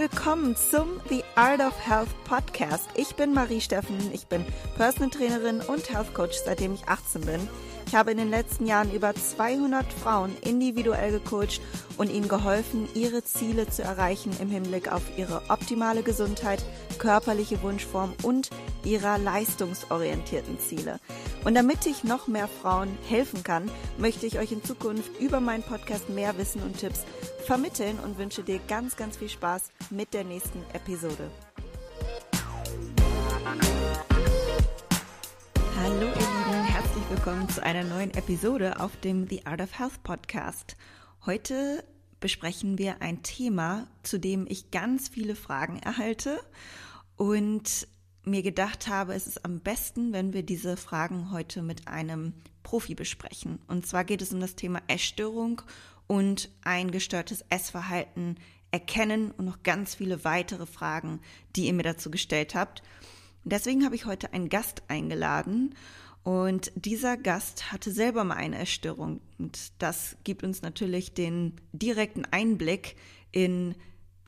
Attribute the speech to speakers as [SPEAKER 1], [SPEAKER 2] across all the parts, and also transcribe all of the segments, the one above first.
[SPEAKER 1] willkommen zum The Art of Health Podcast. Ich bin Marie Steffen, ich bin Personal Trainerin und Health Coach, seitdem ich 18 bin. Ich habe in den letzten Jahren über 200 Frauen individuell gecoacht und ihnen geholfen, ihre Ziele zu erreichen im Hinblick auf ihre optimale Gesundheit, körperliche Wunschform und ihrer leistungsorientierten Ziele. Und damit ich noch mehr Frauen helfen kann, möchte ich euch in Zukunft über meinen Podcast mehr Wissen und Tipps vermitteln und wünsche dir ganz, ganz viel Spaß mit der nächsten Episode. Hallo ihr Lieben, herzlich willkommen zu einer neuen Episode auf dem The Art of Health Podcast. Heute besprechen wir ein Thema, zu dem ich ganz viele Fragen erhalte und mir gedacht habe, es ist am besten, wenn wir diese Fragen heute mit einem Profi besprechen. Und zwar geht es um das Thema Essstörung und ein gestörtes Essverhalten erkennen und noch ganz viele weitere Fragen, die ihr mir dazu gestellt habt. Und deswegen habe ich heute einen Gast eingeladen und dieser Gast hatte selber mal eine Essstörung und das gibt uns natürlich den direkten Einblick in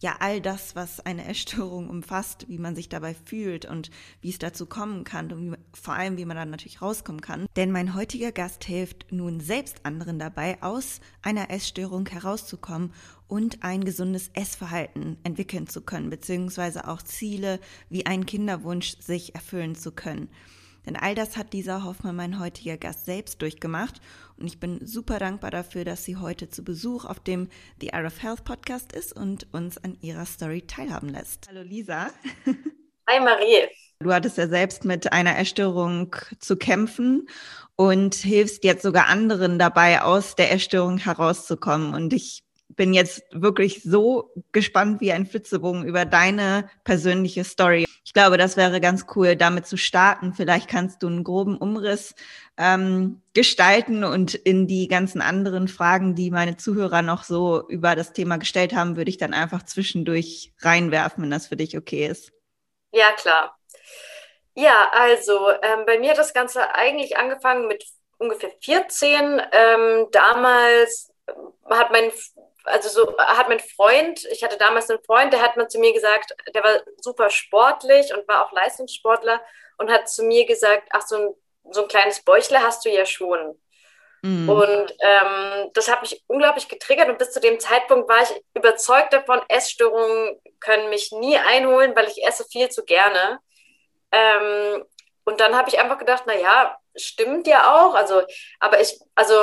[SPEAKER 1] ja all das, was eine Essstörung umfasst, wie man sich dabei fühlt und wie es dazu kommen kann und wie, vor allem, wie man dann natürlich rauskommen kann. Denn mein heutiger Gast hilft nun selbst anderen dabei, aus einer Essstörung herauszukommen und ein gesundes Essverhalten entwickeln zu können, beziehungsweise auch Ziele wie einen Kinderwunsch sich erfüllen zu können. Denn all das hat Lisa Hoffmann, mein heutiger Gast, selbst durchgemacht. Und ich bin super dankbar dafür, dass sie heute zu Besuch auf dem The Art of Health Podcast ist und uns an ihrer Story teilhaben lässt. Hallo Lisa.
[SPEAKER 2] Hi Marie.
[SPEAKER 1] Du hattest ja selbst mit einer Erstörung zu kämpfen und hilfst jetzt sogar anderen dabei, aus der Erstörung herauszukommen. Und ich bin jetzt wirklich so gespannt wie ein Flitzebogen über deine persönliche Story. Ich glaube, das wäre ganz cool, damit zu starten. Vielleicht kannst du einen groben Umriss ähm, gestalten und in die ganzen anderen Fragen, die meine Zuhörer noch so über das Thema gestellt haben, würde ich dann einfach zwischendurch reinwerfen, wenn das für dich okay ist.
[SPEAKER 2] Ja, klar. Ja, also ähm, bei mir hat das Ganze eigentlich angefangen mit ungefähr 14. Ähm, damals hat mein also so hat mein Freund, ich hatte damals einen Freund, der hat mal zu mir gesagt, der war super sportlich und war auch Leistungssportler und hat zu mir gesagt, ach, so ein, so ein kleines Bäuchle hast du ja schon. Mhm. Und ähm, das hat mich unglaublich getriggert und bis zu dem Zeitpunkt war ich überzeugt davon, Essstörungen können mich nie einholen, weil ich esse viel zu gerne. Ähm, und dann habe ich einfach gedacht, na ja, stimmt ja auch. Also, aber ich, also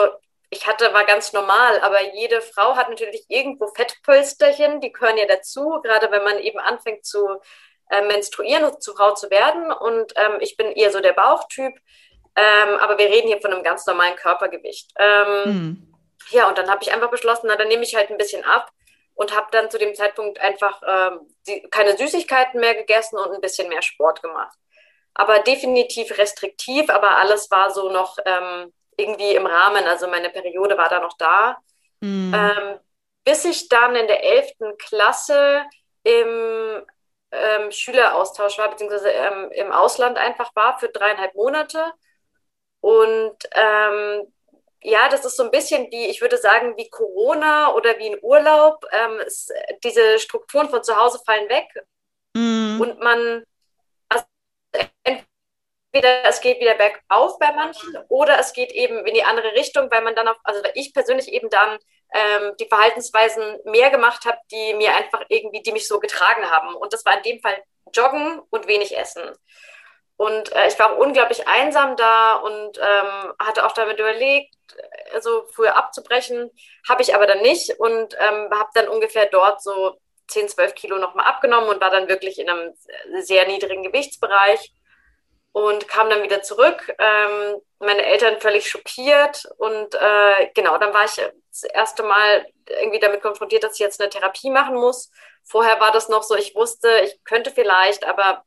[SPEAKER 2] ich hatte, war ganz normal, aber jede Frau hat natürlich irgendwo Fettpölsterchen, die gehören ja dazu, gerade wenn man eben anfängt zu äh, menstruieren und zu Frau zu werden. Und ähm, ich bin eher so der Bauchtyp, ähm, aber wir reden hier von einem ganz normalen Körpergewicht. Ähm, hm. Ja, und dann habe ich einfach beschlossen, na, dann nehme ich halt ein bisschen ab und habe dann zu dem Zeitpunkt einfach ähm, die, keine Süßigkeiten mehr gegessen und ein bisschen mehr Sport gemacht. Aber definitiv restriktiv, aber alles war so noch ähm, irgendwie im Rahmen. Also meine Periode war da noch da. Mhm. Ähm, bis ich dann in der 11. Klasse im ähm, Schüleraustausch war, beziehungsweise ähm, im Ausland einfach war für dreieinhalb Monate. Und ähm, ja, das ist so ein bisschen wie, ich würde sagen, wie Corona oder wie ein Urlaub. Ähm, es, diese Strukturen von zu Hause fallen weg. Mhm. Und man, also entweder es geht wieder bergauf bei manchen oder es geht eben in die andere Richtung, weil man dann auch, also ich persönlich eben dann ähm, die Verhaltensweisen mehr gemacht habe, die mir einfach irgendwie, die mich so getragen haben. Und das war in dem Fall Joggen und wenig Essen. Und äh, ich war auch unglaublich einsam da und ähm, hatte auch damit überlegt, so früher abzubrechen. Habe ich aber dann nicht und ähm, habe dann ungefähr dort so 10, 12 Kilo nochmal abgenommen und war dann wirklich in einem sehr niedrigen Gewichtsbereich und kam dann wieder zurück. Ähm, meine Eltern völlig schockiert und äh, genau, dann war ich das erste Mal irgendwie damit konfrontiert, dass ich jetzt eine Therapie machen muss. Vorher war das noch so, ich wusste, ich könnte vielleicht, aber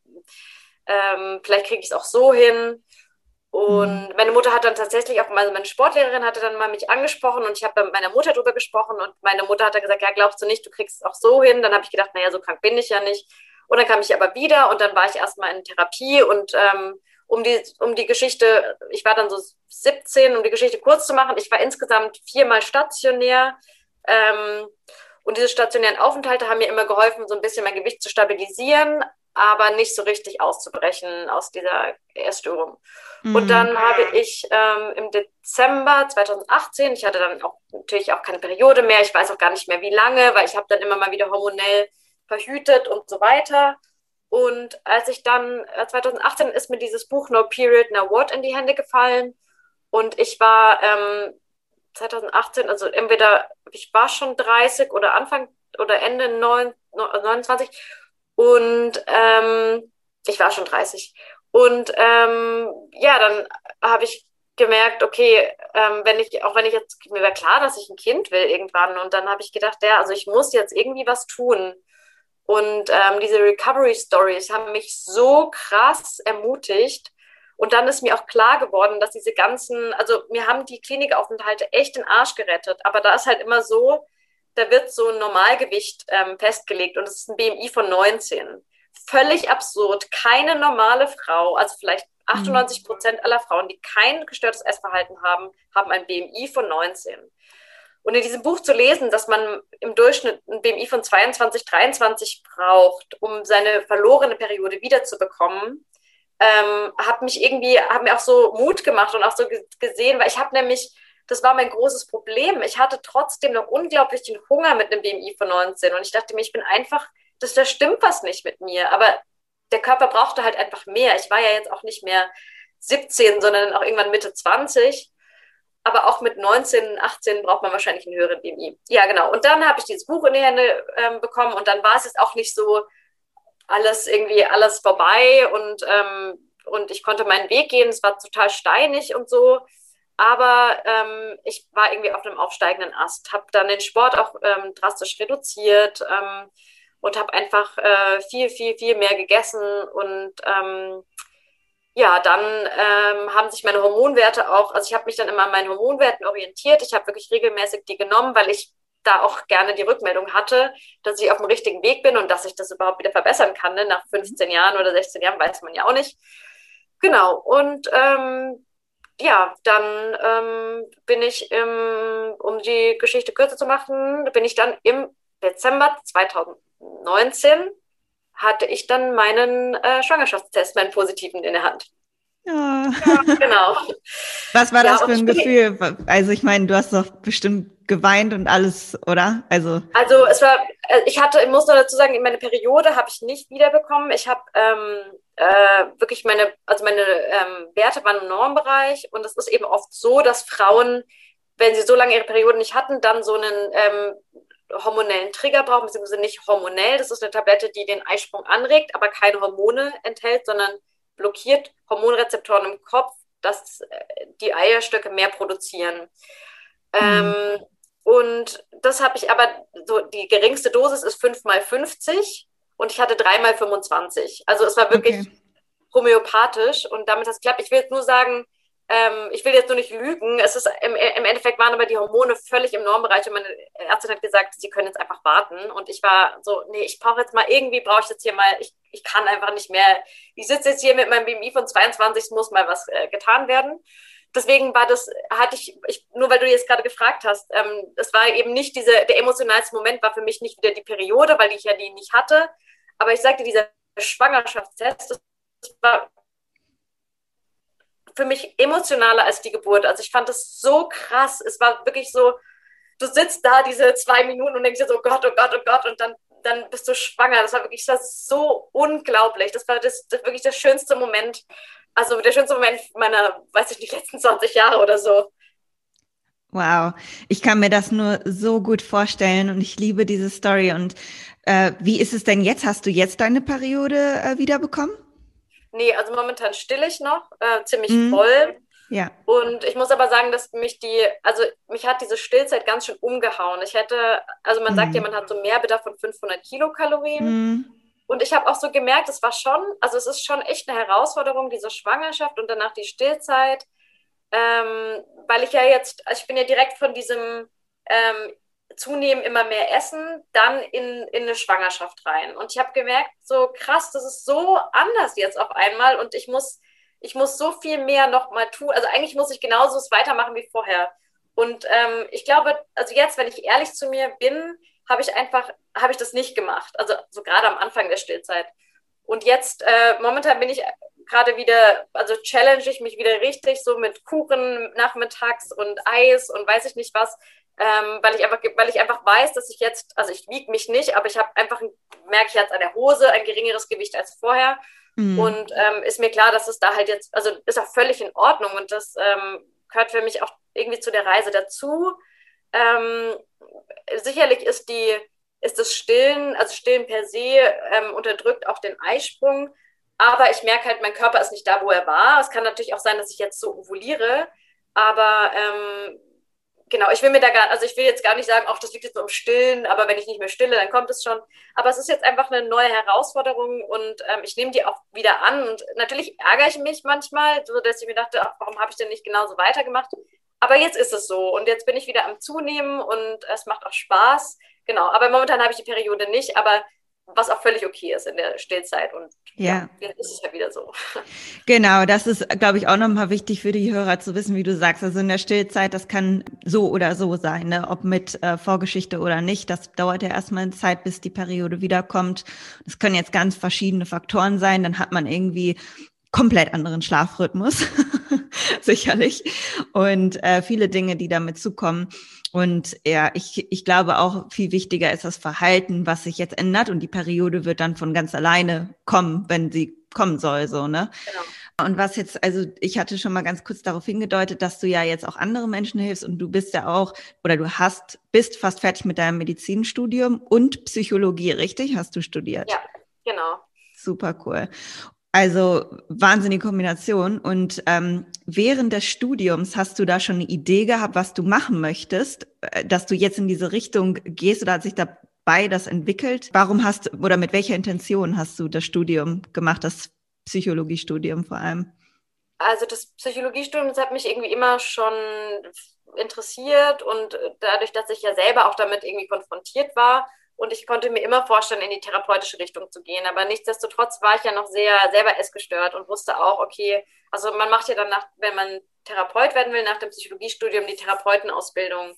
[SPEAKER 2] ähm, vielleicht kriege ich es auch so hin. Und mhm. meine Mutter hat dann tatsächlich auch, also meine Sportlehrerin hatte dann mal mich angesprochen und ich habe dann mit meiner Mutter darüber gesprochen und meine Mutter hat dann gesagt, ja, glaubst du nicht, du kriegst es auch so hin? Dann habe ich gedacht, naja, so krank bin ich ja nicht. Und dann kam ich aber wieder und dann war ich erstmal in Therapie und ähm, um, die, um die Geschichte, ich war dann so 17, um die Geschichte kurz zu machen, ich war insgesamt viermal stationär. Ähm, Und diese stationären Aufenthalte haben mir immer geholfen, so ein bisschen mein Gewicht zu stabilisieren, aber nicht so richtig auszubrechen aus dieser Essstörung. Mhm. Und dann habe ich ähm, im Dezember 2018, ich hatte dann auch natürlich auch keine Periode mehr, ich weiß auch gar nicht mehr wie lange, weil ich habe dann immer mal wieder hormonell verhütet und so weiter. Und als ich dann, 2018 äh, ist mir dieses Buch No Period, No What in die Hände gefallen. Und ich war ähm, 2018, also entweder ich war schon 30 oder Anfang oder Ende 9, 29 und ähm, ich war schon 30. Und ähm, ja, dann habe ich gemerkt, okay, ähm, wenn ich, auch wenn ich jetzt, mir war klar, dass ich ein Kind will irgendwann. Und dann habe ich gedacht, ja, also ich muss jetzt irgendwie was tun. Und ähm, diese Recovery Stories haben mich so krass ermutigt. Und dann ist mir auch klar geworden, dass diese ganzen, also mir haben die Klinikaufenthalte echt den Arsch gerettet. Aber da ist halt immer so, da wird so ein Normalgewicht ähm, festgelegt und es ist ein BMI von 19. Völlig absurd. Keine normale Frau, also vielleicht 98 Prozent aller Frauen, die kein gestörtes Essverhalten haben, haben ein BMI von 19. Und in diesem Buch zu lesen, dass man im Durchschnitt ein BMI von 22, 23 braucht, um seine verlorene Periode wiederzubekommen, ähm, hat mich irgendwie, hat mir auch so Mut gemacht und auch so gesehen, weil ich habe nämlich, das war mein großes Problem. Ich hatte trotzdem noch unglaublichen Hunger mit einem BMI von 19 und ich dachte mir, ich bin einfach, das, da stimmt was nicht mit mir. Aber der Körper brauchte halt einfach mehr. Ich war ja jetzt auch nicht mehr 17, sondern auch irgendwann Mitte 20 aber auch mit 19, 18 braucht man wahrscheinlich einen höheren BMI. Ja, genau. Und dann habe ich dieses Buch in die Hände ähm, bekommen und dann war es jetzt auch nicht so alles irgendwie alles vorbei und, ähm, und ich konnte meinen Weg gehen. Es war total steinig und so. Aber ähm, ich war irgendwie auf einem aufsteigenden Ast, habe dann den Sport auch ähm, drastisch reduziert ähm, und habe einfach äh, viel, viel, viel mehr gegessen und ähm, ja, dann ähm, haben sich meine Hormonwerte auch, also ich habe mich dann immer an meinen Hormonwerten orientiert. Ich habe wirklich regelmäßig die genommen, weil ich da auch gerne die Rückmeldung hatte, dass ich auf dem richtigen Weg bin und dass ich das überhaupt wieder verbessern kann. Ne? Nach 15 Jahren oder 16 Jahren weiß man ja auch nicht. Genau. Und ähm, ja, dann ähm, bin ich, im, um die Geschichte kürzer zu machen, bin ich dann im Dezember 2019 hatte ich dann meinen äh, Schwangerschaftstest, meinen positiven in der Hand.
[SPEAKER 1] Ja. ja genau. Was war ja, das für ein Gefühl? Also ich meine, du hast doch bestimmt geweint und alles, oder?
[SPEAKER 2] Also, also es war, äh, ich hatte, ich muss noch dazu sagen, meine Periode habe ich nicht wiederbekommen. Ich habe ähm, äh, wirklich meine, also meine ähm, Werte waren im Normbereich und es ist eben oft so, dass Frauen, wenn sie so lange ihre Periode nicht hatten, dann so einen ähm, hormonellen Trigger brauchen, beziehungsweise nicht hormonell. Das ist eine Tablette, die den Eisprung anregt, aber keine Hormone enthält, sondern blockiert Hormonrezeptoren im Kopf, dass äh, die Eierstöcke mehr produzieren. Mhm. Ähm, und das habe ich aber, so die geringste Dosis ist 5 mal 50 und ich hatte 3 mal 25. Also es war wirklich okay. homöopathisch und damit hat es geklappt. Ich will jetzt nur sagen, ähm, ich will jetzt nur nicht lügen. Es ist im, im, Endeffekt waren aber die Hormone völlig im Normbereich und meine Ärztin hat gesagt, sie können jetzt einfach warten. Und ich war so, nee, ich brauche jetzt mal irgendwie, brauche ich jetzt hier mal, ich, ich kann einfach nicht mehr. Ich sitze jetzt hier mit meinem BMI von 22, es muss mal was äh, getan werden. Deswegen war das, hatte ich, ich nur weil du jetzt gerade gefragt hast, ähm, es war eben nicht diese, der emotionalste Moment war für mich nicht wieder die Periode, weil ich ja die nicht hatte. Aber ich sagte, dieser Schwangerschaftstest, das war für mich emotionaler als die Geburt. Also ich fand das so krass. Es war wirklich so, du sitzt da diese zwei Minuten und denkst dir so, oh Gott, oh Gott, oh Gott, und dann, dann bist du schwanger. Das war wirklich das so unglaublich. Das war das, das wirklich der schönste Moment. Also der schönste Moment meiner, weiß ich nicht, letzten 20 Jahre oder so.
[SPEAKER 1] Wow, ich kann mir das nur so gut vorstellen und ich liebe diese Story. Und äh, wie ist es denn jetzt? Hast du jetzt deine Periode äh, wiederbekommen?
[SPEAKER 2] Nee, also momentan still ich noch, äh, ziemlich mhm. voll. Ja. Und ich muss aber sagen, dass mich die, also mich hat diese Stillzeit ganz schön umgehauen. Ich hätte, also man mhm. sagt ja, man hat so mehr Bedarf von 500 Kilokalorien. Mhm. Und ich habe auch so gemerkt, es war schon, also es ist schon echt eine Herausforderung, diese Schwangerschaft und danach die Stillzeit. Ähm, weil ich ja jetzt, also ich bin ja direkt von diesem ähm, zunehmend immer mehr essen, dann in, in eine Schwangerschaft rein. Und ich habe gemerkt, so krass, das ist so anders jetzt auf einmal und ich muss, ich muss so viel mehr noch mal tun. Also eigentlich muss ich genauso es weitermachen wie vorher. Und ähm, ich glaube, also jetzt, wenn ich ehrlich zu mir bin, habe ich einfach, habe ich das nicht gemacht. Also so gerade am Anfang der Stillzeit. Und jetzt, äh, momentan bin ich gerade wieder, also challenge ich mich wieder richtig, so mit Kuchen nachmittags und Eis und weiß ich nicht was, ähm, weil, ich einfach, weil ich einfach weiß, dass ich jetzt, also ich wiege mich nicht, aber ich habe einfach, merke ich jetzt an der Hose, ein geringeres Gewicht als vorher. Mhm. Und ähm, ist mir klar, dass es da halt jetzt, also ist auch völlig in Ordnung und das ähm, gehört für mich auch irgendwie zu der Reise dazu. Ähm, sicherlich ist die, ist das Stillen, also Stillen per se ähm, unterdrückt auch den Eisprung. Aber ich merke halt, mein Körper ist nicht da, wo er war. Es kann natürlich auch sein, dass ich jetzt so ovuliere. Aber ähm, genau, ich will mir da gar, also ich will jetzt gar nicht sagen, auch das liegt jetzt nur im Stillen, aber wenn ich nicht mehr stille, dann kommt es schon. Aber es ist jetzt einfach eine neue Herausforderung und ähm, ich nehme die auch wieder an. Und natürlich ärgere ich mich manchmal, so dass ich mir dachte, ach, warum habe ich denn nicht genauso weitergemacht? Aber jetzt ist es so und jetzt bin ich wieder am Zunehmen und es macht auch Spaß. Genau, aber momentan habe ich die Periode nicht, aber was auch völlig okay ist in der Stillzeit. Und ja, ja jetzt ist es halt wieder so.
[SPEAKER 1] Genau, das ist, glaube ich, auch nochmal wichtig für die Hörer zu wissen, wie du sagst. Also in der Stillzeit, das kann so oder so sein, ne? ob mit äh, Vorgeschichte oder nicht. Das dauert ja erstmal eine Zeit, bis die Periode wiederkommt. Das können jetzt ganz verschiedene Faktoren sein. Dann hat man irgendwie komplett anderen Schlafrhythmus, sicherlich. Und äh, viele Dinge, die damit zukommen. Und ja, ich, ich glaube auch viel wichtiger ist das Verhalten, was sich jetzt ändert. Und die Periode wird dann von ganz alleine kommen, wenn sie kommen soll, so, ne? Genau. Und was jetzt, also ich hatte schon mal ganz kurz darauf hingedeutet, dass du ja jetzt auch andere Menschen hilfst und du bist ja auch, oder du hast, bist fast fertig mit deinem Medizinstudium und Psychologie, richtig? Hast du studiert?
[SPEAKER 2] Ja, genau.
[SPEAKER 1] Super cool. Also wahnsinnige Kombination. Und ähm, während des Studiums hast du da schon eine Idee gehabt, was du machen möchtest, äh, dass du jetzt in diese Richtung gehst oder hat sich dabei das entwickelt? Warum hast oder mit welcher Intention hast du das Studium gemacht, das Psychologiestudium vor allem?
[SPEAKER 2] Also das Psychologiestudium, das hat mich irgendwie immer schon interessiert und dadurch, dass ich ja selber auch damit irgendwie konfrontiert war, und ich konnte mir immer vorstellen, in die therapeutische Richtung zu gehen. Aber nichtsdestotrotz war ich ja noch sehr selber essgestört und wusste auch, okay, also man macht ja dann, nach, wenn man Therapeut werden will, nach dem Psychologiestudium die Therapeutenausbildung.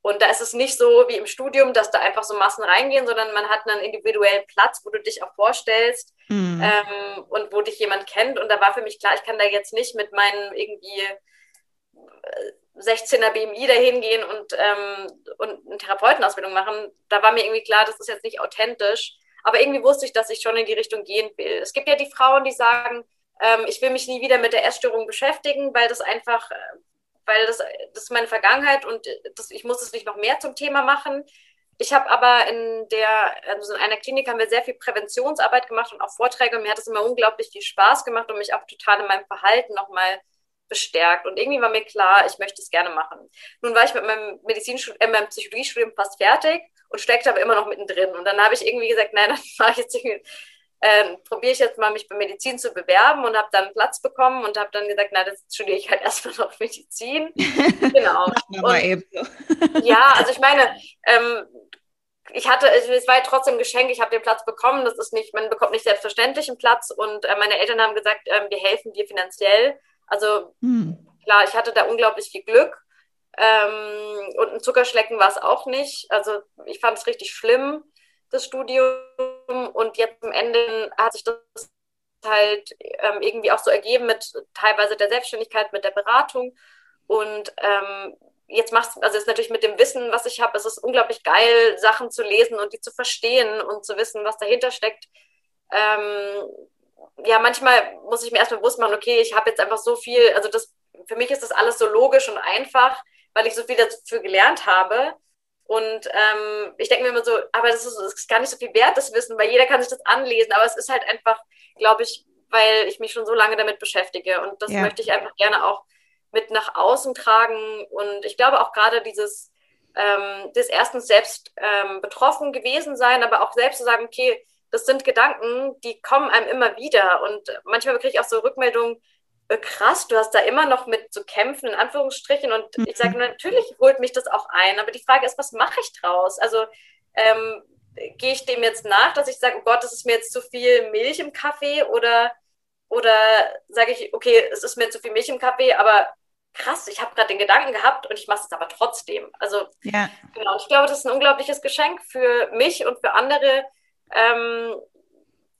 [SPEAKER 2] Und da ist es nicht so wie im Studium, dass da einfach so Massen reingehen, sondern man hat einen individuellen Platz, wo du dich auch vorstellst mhm. ähm, und wo dich jemand kennt. Und da war für mich klar, ich kann da jetzt nicht mit meinen irgendwie 16er BMI dahin gehen und, ähm, und eine Therapeutenausbildung machen, da war mir irgendwie klar, das ist jetzt nicht authentisch. Aber irgendwie wusste ich, dass ich schon in die Richtung gehen will. Es gibt ja die Frauen, die sagen, ähm, ich will mich nie wieder mit der Essstörung beschäftigen, weil das einfach, äh, weil das, das ist meine Vergangenheit und das, ich muss es nicht noch mehr zum Thema machen. Ich habe aber in der, also in einer Klinik haben wir sehr viel Präventionsarbeit gemacht und auch Vorträge und mir hat es immer unglaublich viel Spaß gemacht und mich auch total in meinem Verhalten nochmal bestärkt. Und irgendwie war mir klar, ich möchte es gerne machen. Nun war ich mit meinem Medizinstudium, äh, meinem Psychologiestudium fast fertig und steckte aber immer noch mittendrin. Und dann habe ich irgendwie gesagt, nein, dann mache ich jetzt irgendwie, äh, probiere ich jetzt mal, mich bei Medizin zu bewerben und habe dann einen Platz bekommen und habe dann gesagt, na, das studiere ich halt erstmal noch Medizin. Genau. und, ja, also ich meine, ähm, ich hatte, es war ja trotzdem ein Geschenk, ich habe den Platz bekommen. Das ist nicht, man bekommt nicht selbstverständlich einen Platz und äh, meine Eltern haben gesagt, äh, wir helfen dir finanziell. Also hm. klar, ich hatte da unglaublich viel Glück. Ähm, und ein Zuckerschlecken war es auch nicht. Also ich fand es richtig schlimm, das Studium. Und jetzt am Ende hat sich das halt ähm, irgendwie auch so ergeben mit teilweise der Selbstständigkeit, mit der Beratung. Und ähm, jetzt machst also ist natürlich mit dem Wissen, was ich habe, es ist unglaublich geil, Sachen zu lesen und die zu verstehen und zu wissen, was dahinter steckt. Ähm, ja, manchmal muss ich mir erstmal bewusst machen, okay, ich habe jetzt einfach so viel, also das, für mich ist das alles so logisch und einfach, weil ich so viel dafür gelernt habe. Und ähm, ich denke mir immer so, aber das ist, das ist, gar nicht so viel wert, das Wissen, weil jeder kann sich das anlesen. Aber es ist halt einfach, glaube ich, weil ich mich schon so lange damit beschäftige. Und das ja. möchte ich einfach gerne auch mit nach außen tragen. Und ich glaube auch gerade dieses, ähm, des erstens selbst ähm, betroffen gewesen sein, aber auch selbst zu sagen, okay, das sind Gedanken, die kommen einem immer wieder. Und manchmal kriege ich auch so Rückmeldungen, äh, krass, du hast da immer noch mit zu kämpfen, in Anführungsstrichen. Und mhm. ich sage, natürlich holt mich das auch ein. Aber die Frage ist, was mache ich draus? Also ähm, gehe ich dem jetzt nach, dass ich sage, oh Gott, das ist mir jetzt zu viel Milch im Kaffee? Oder, oder sage ich, okay, es ist mir zu viel Milch im Kaffee, aber krass, ich habe gerade den Gedanken gehabt und ich mache es aber trotzdem. Also
[SPEAKER 1] ja.
[SPEAKER 2] genau, ich glaube, das ist ein unglaubliches Geschenk für mich und für andere, ähm,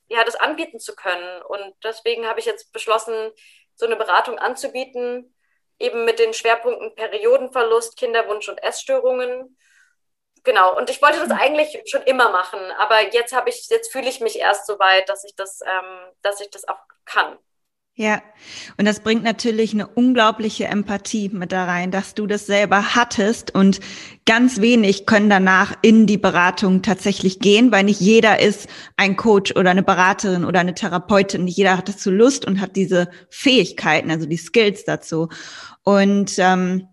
[SPEAKER 2] ja, das anbieten zu können. Und deswegen habe ich jetzt beschlossen, so eine Beratung anzubieten, eben mit den Schwerpunkten Periodenverlust, Kinderwunsch und Essstörungen. Genau, und ich wollte das eigentlich schon immer machen, aber jetzt habe ich, jetzt fühle ich mich erst so weit, dass ich das, ähm, dass ich das auch kann.
[SPEAKER 1] Ja, und das bringt natürlich eine unglaubliche Empathie mit da rein, dass du das selber hattest und ganz wenig können danach in die Beratung tatsächlich gehen, weil nicht jeder ist ein Coach oder eine Beraterin oder eine Therapeutin. Nicht jeder hat dazu Lust und hat diese Fähigkeiten, also die Skills dazu. Und ähm,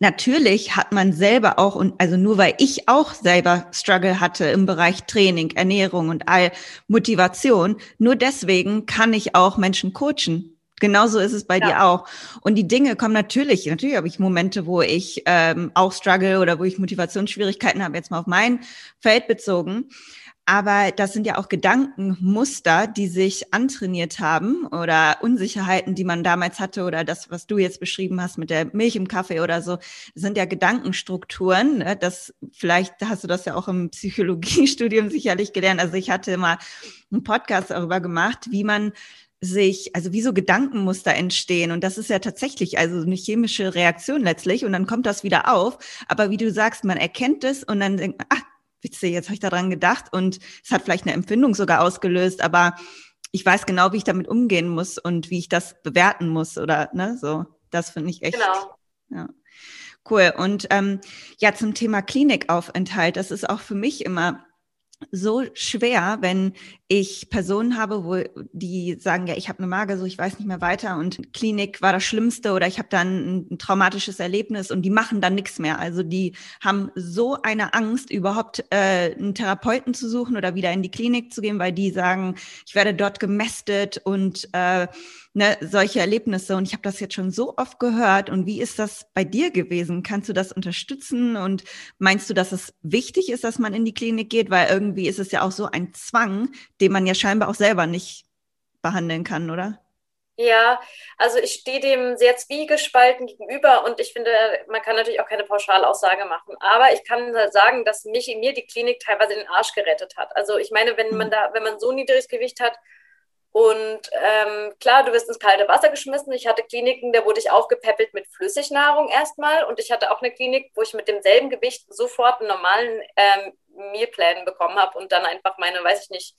[SPEAKER 1] natürlich hat man selber auch, und also nur weil ich auch selber Struggle hatte im Bereich Training, Ernährung und all Motivation, nur deswegen kann ich auch Menschen coachen. Genauso ist es bei ja. dir auch. Und die Dinge kommen natürlich, natürlich habe ich Momente, wo ich ähm, auch struggle oder wo ich Motivationsschwierigkeiten habe, jetzt mal auf mein Feld bezogen. Aber das sind ja auch Gedankenmuster, die sich antrainiert haben oder Unsicherheiten, die man damals hatte oder das, was du jetzt beschrieben hast mit der Milch im Kaffee oder so, sind ja Gedankenstrukturen. Ne? Das, vielleicht hast du das ja auch im Psychologiestudium sicherlich gelernt. Also ich hatte mal einen Podcast darüber gemacht, wie man sich, also wie so Gedankenmuster entstehen. Und das ist ja tatsächlich also eine chemische Reaktion letztlich. Und dann kommt das wieder auf. Aber wie du sagst, man erkennt es und dann denkt, ach, witzig, jetzt habe ich daran gedacht und es hat vielleicht eine Empfindung sogar ausgelöst, aber ich weiß genau, wie ich damit umgehen muss und wie ich das bewerten muss oder ne, so. Das finde ich echt. Genau. Ja. Cool. Und ähm, ja, zum Thema Klinikaufenthalt, das ist auch für mich immer so schwer, wenn ich Personen habe, wo die sagen, ja, ich habe eine so ich weiß nicht mehr weiter und Klinik war das Schlimmste oder ich habe dann ein, traumatisches Erlebnis und die machen dann nichts mehr. Also die haben so eine Angst, überhaupt äh, einen Therapeuten zu suchen oder wieder in die Klinik zu gehen, weil die sagen, ich werde dort gemästet und äh, ne, solche Erlebnisse. Und ich habe das jetzt schon so oft gehört. Und wie ist das bei dir gewesen? Kannst du das unterstützen? Und meinst du, dass es wichtig ist, dass man in die Klinik geht? Weil irgendwie ist es ja auch so ein Zwang, den man ja scheinbar auch selber nicht behandeln kann, oder?
[SPEAKER 2] Ja, also ich stehe dem sehr zwiegespalten gegenüber und ich finde, man kann natürlich auch keine Pauschalaussage machen. Aber ich kann sagen, dass mich in mir die Klinik teilweise den Arsch gerettet hat. Also ich meine, wenn man mhm. da, wenn man so niedriges Gewicht hat und ähm, klar, du wirst ins kalte Wasser geschmissen. Ich hatte Kliniken, da wurde ich aufgepäppelt mit Flüssignahrung erstmal. Und ich hatte auch eine Klinik, wo ich mit demselben Gewicht sofort einen normalen ähm, Mealplan bekommen habe und dann einfach meine, weiß ich nicht,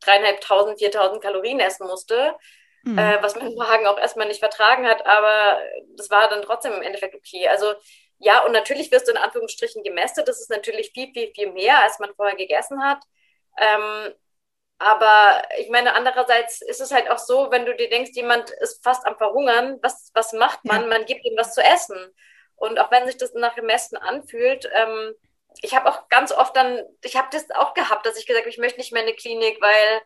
[SPEAKER 2] dreieinhalbtausend, viertausend Kalorien essen musste. Mhm. Äh, was mein Magen auch erstmal nicht vertragen hat. Aber das war dann trotzdem im Endeffekt okay. Also ja, und natürlich wirst du in Anführungsstrichen gemästet. Das ist natürlich viel, viel, viel mehr, als man vorher gegessen hat. Ähm, aber ich meine, andererseits ist es halt auch so, wenn du dir denkst, jemand ist fast am Verhungern, was, was macht man? Ja. Man gibt ihm was zu essen. Und auch wenn sich das nach dem Messen anfühlt, ähm, ich habe auch ganz oft dann, ich habe das auch gehabt, dass ich gesagt habe, ich möchte nicht mehr in eine Klinik, weil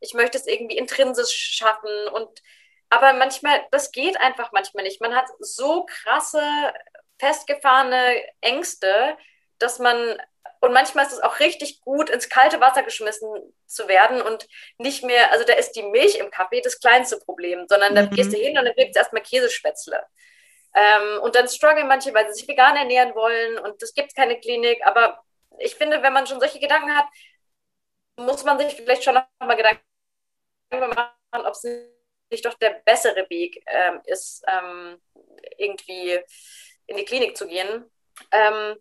[SPEAKER 2] ich möchte es irgendwie intrinsisch schaffen. Und aber manchmal, das geht einfach manchmal nicht. Man hat so krasse, festgefahrene Ängste, dass man und manchmal ist es auch richtig gut, ins kalte Wasser geschmissen zu werden und nicht mehr, also da ist die Milch im Kaffee das kleinste Problem, sondern da mhm. gehst du hin und dann kriegst du erstmal Käsespätzle. Ähm, und dann strugglen manche, weil sie sich vegan ernähren wollen und es gibt keine Klinik. Aber ich finde, wenn man schon solche Gedanken hat, muss man sich vielleicht schon noch mal Gedanken machen, ob es nicht doch der bessere Weg ähm, ist, ähm, irgendwie in die Klinik zu gehen. Ähm,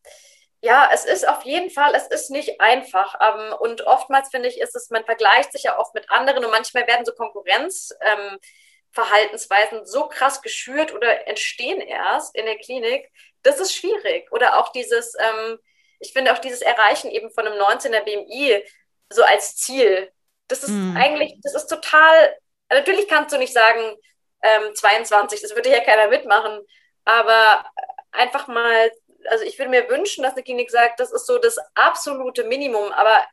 [SPEAKER 2] ja, es ist auf jeden Fall, es ist nicht einfach. Ähm, und oftmals finde ich, ist es, man vergleicht sich ja oft mit anderen und manchmal werden so Konkurrenzverhaltensweisen ähm, so krass geschürt oder entstehen erst in der Klinik. Das ist schwierig. Oder auch dieses, ähm, ich finde auch dieses Erreichen eben von einem 19er BMI so als Ziel. Das ist mhm. eigentlich, das ist total, natürlich kannst du nicht sagen, 22, das würde ja keiner mitmachen, aber einfach mal also ich würde mir wünschen, dass eine Klinik sagt, das ist so das absolute Minimum, aber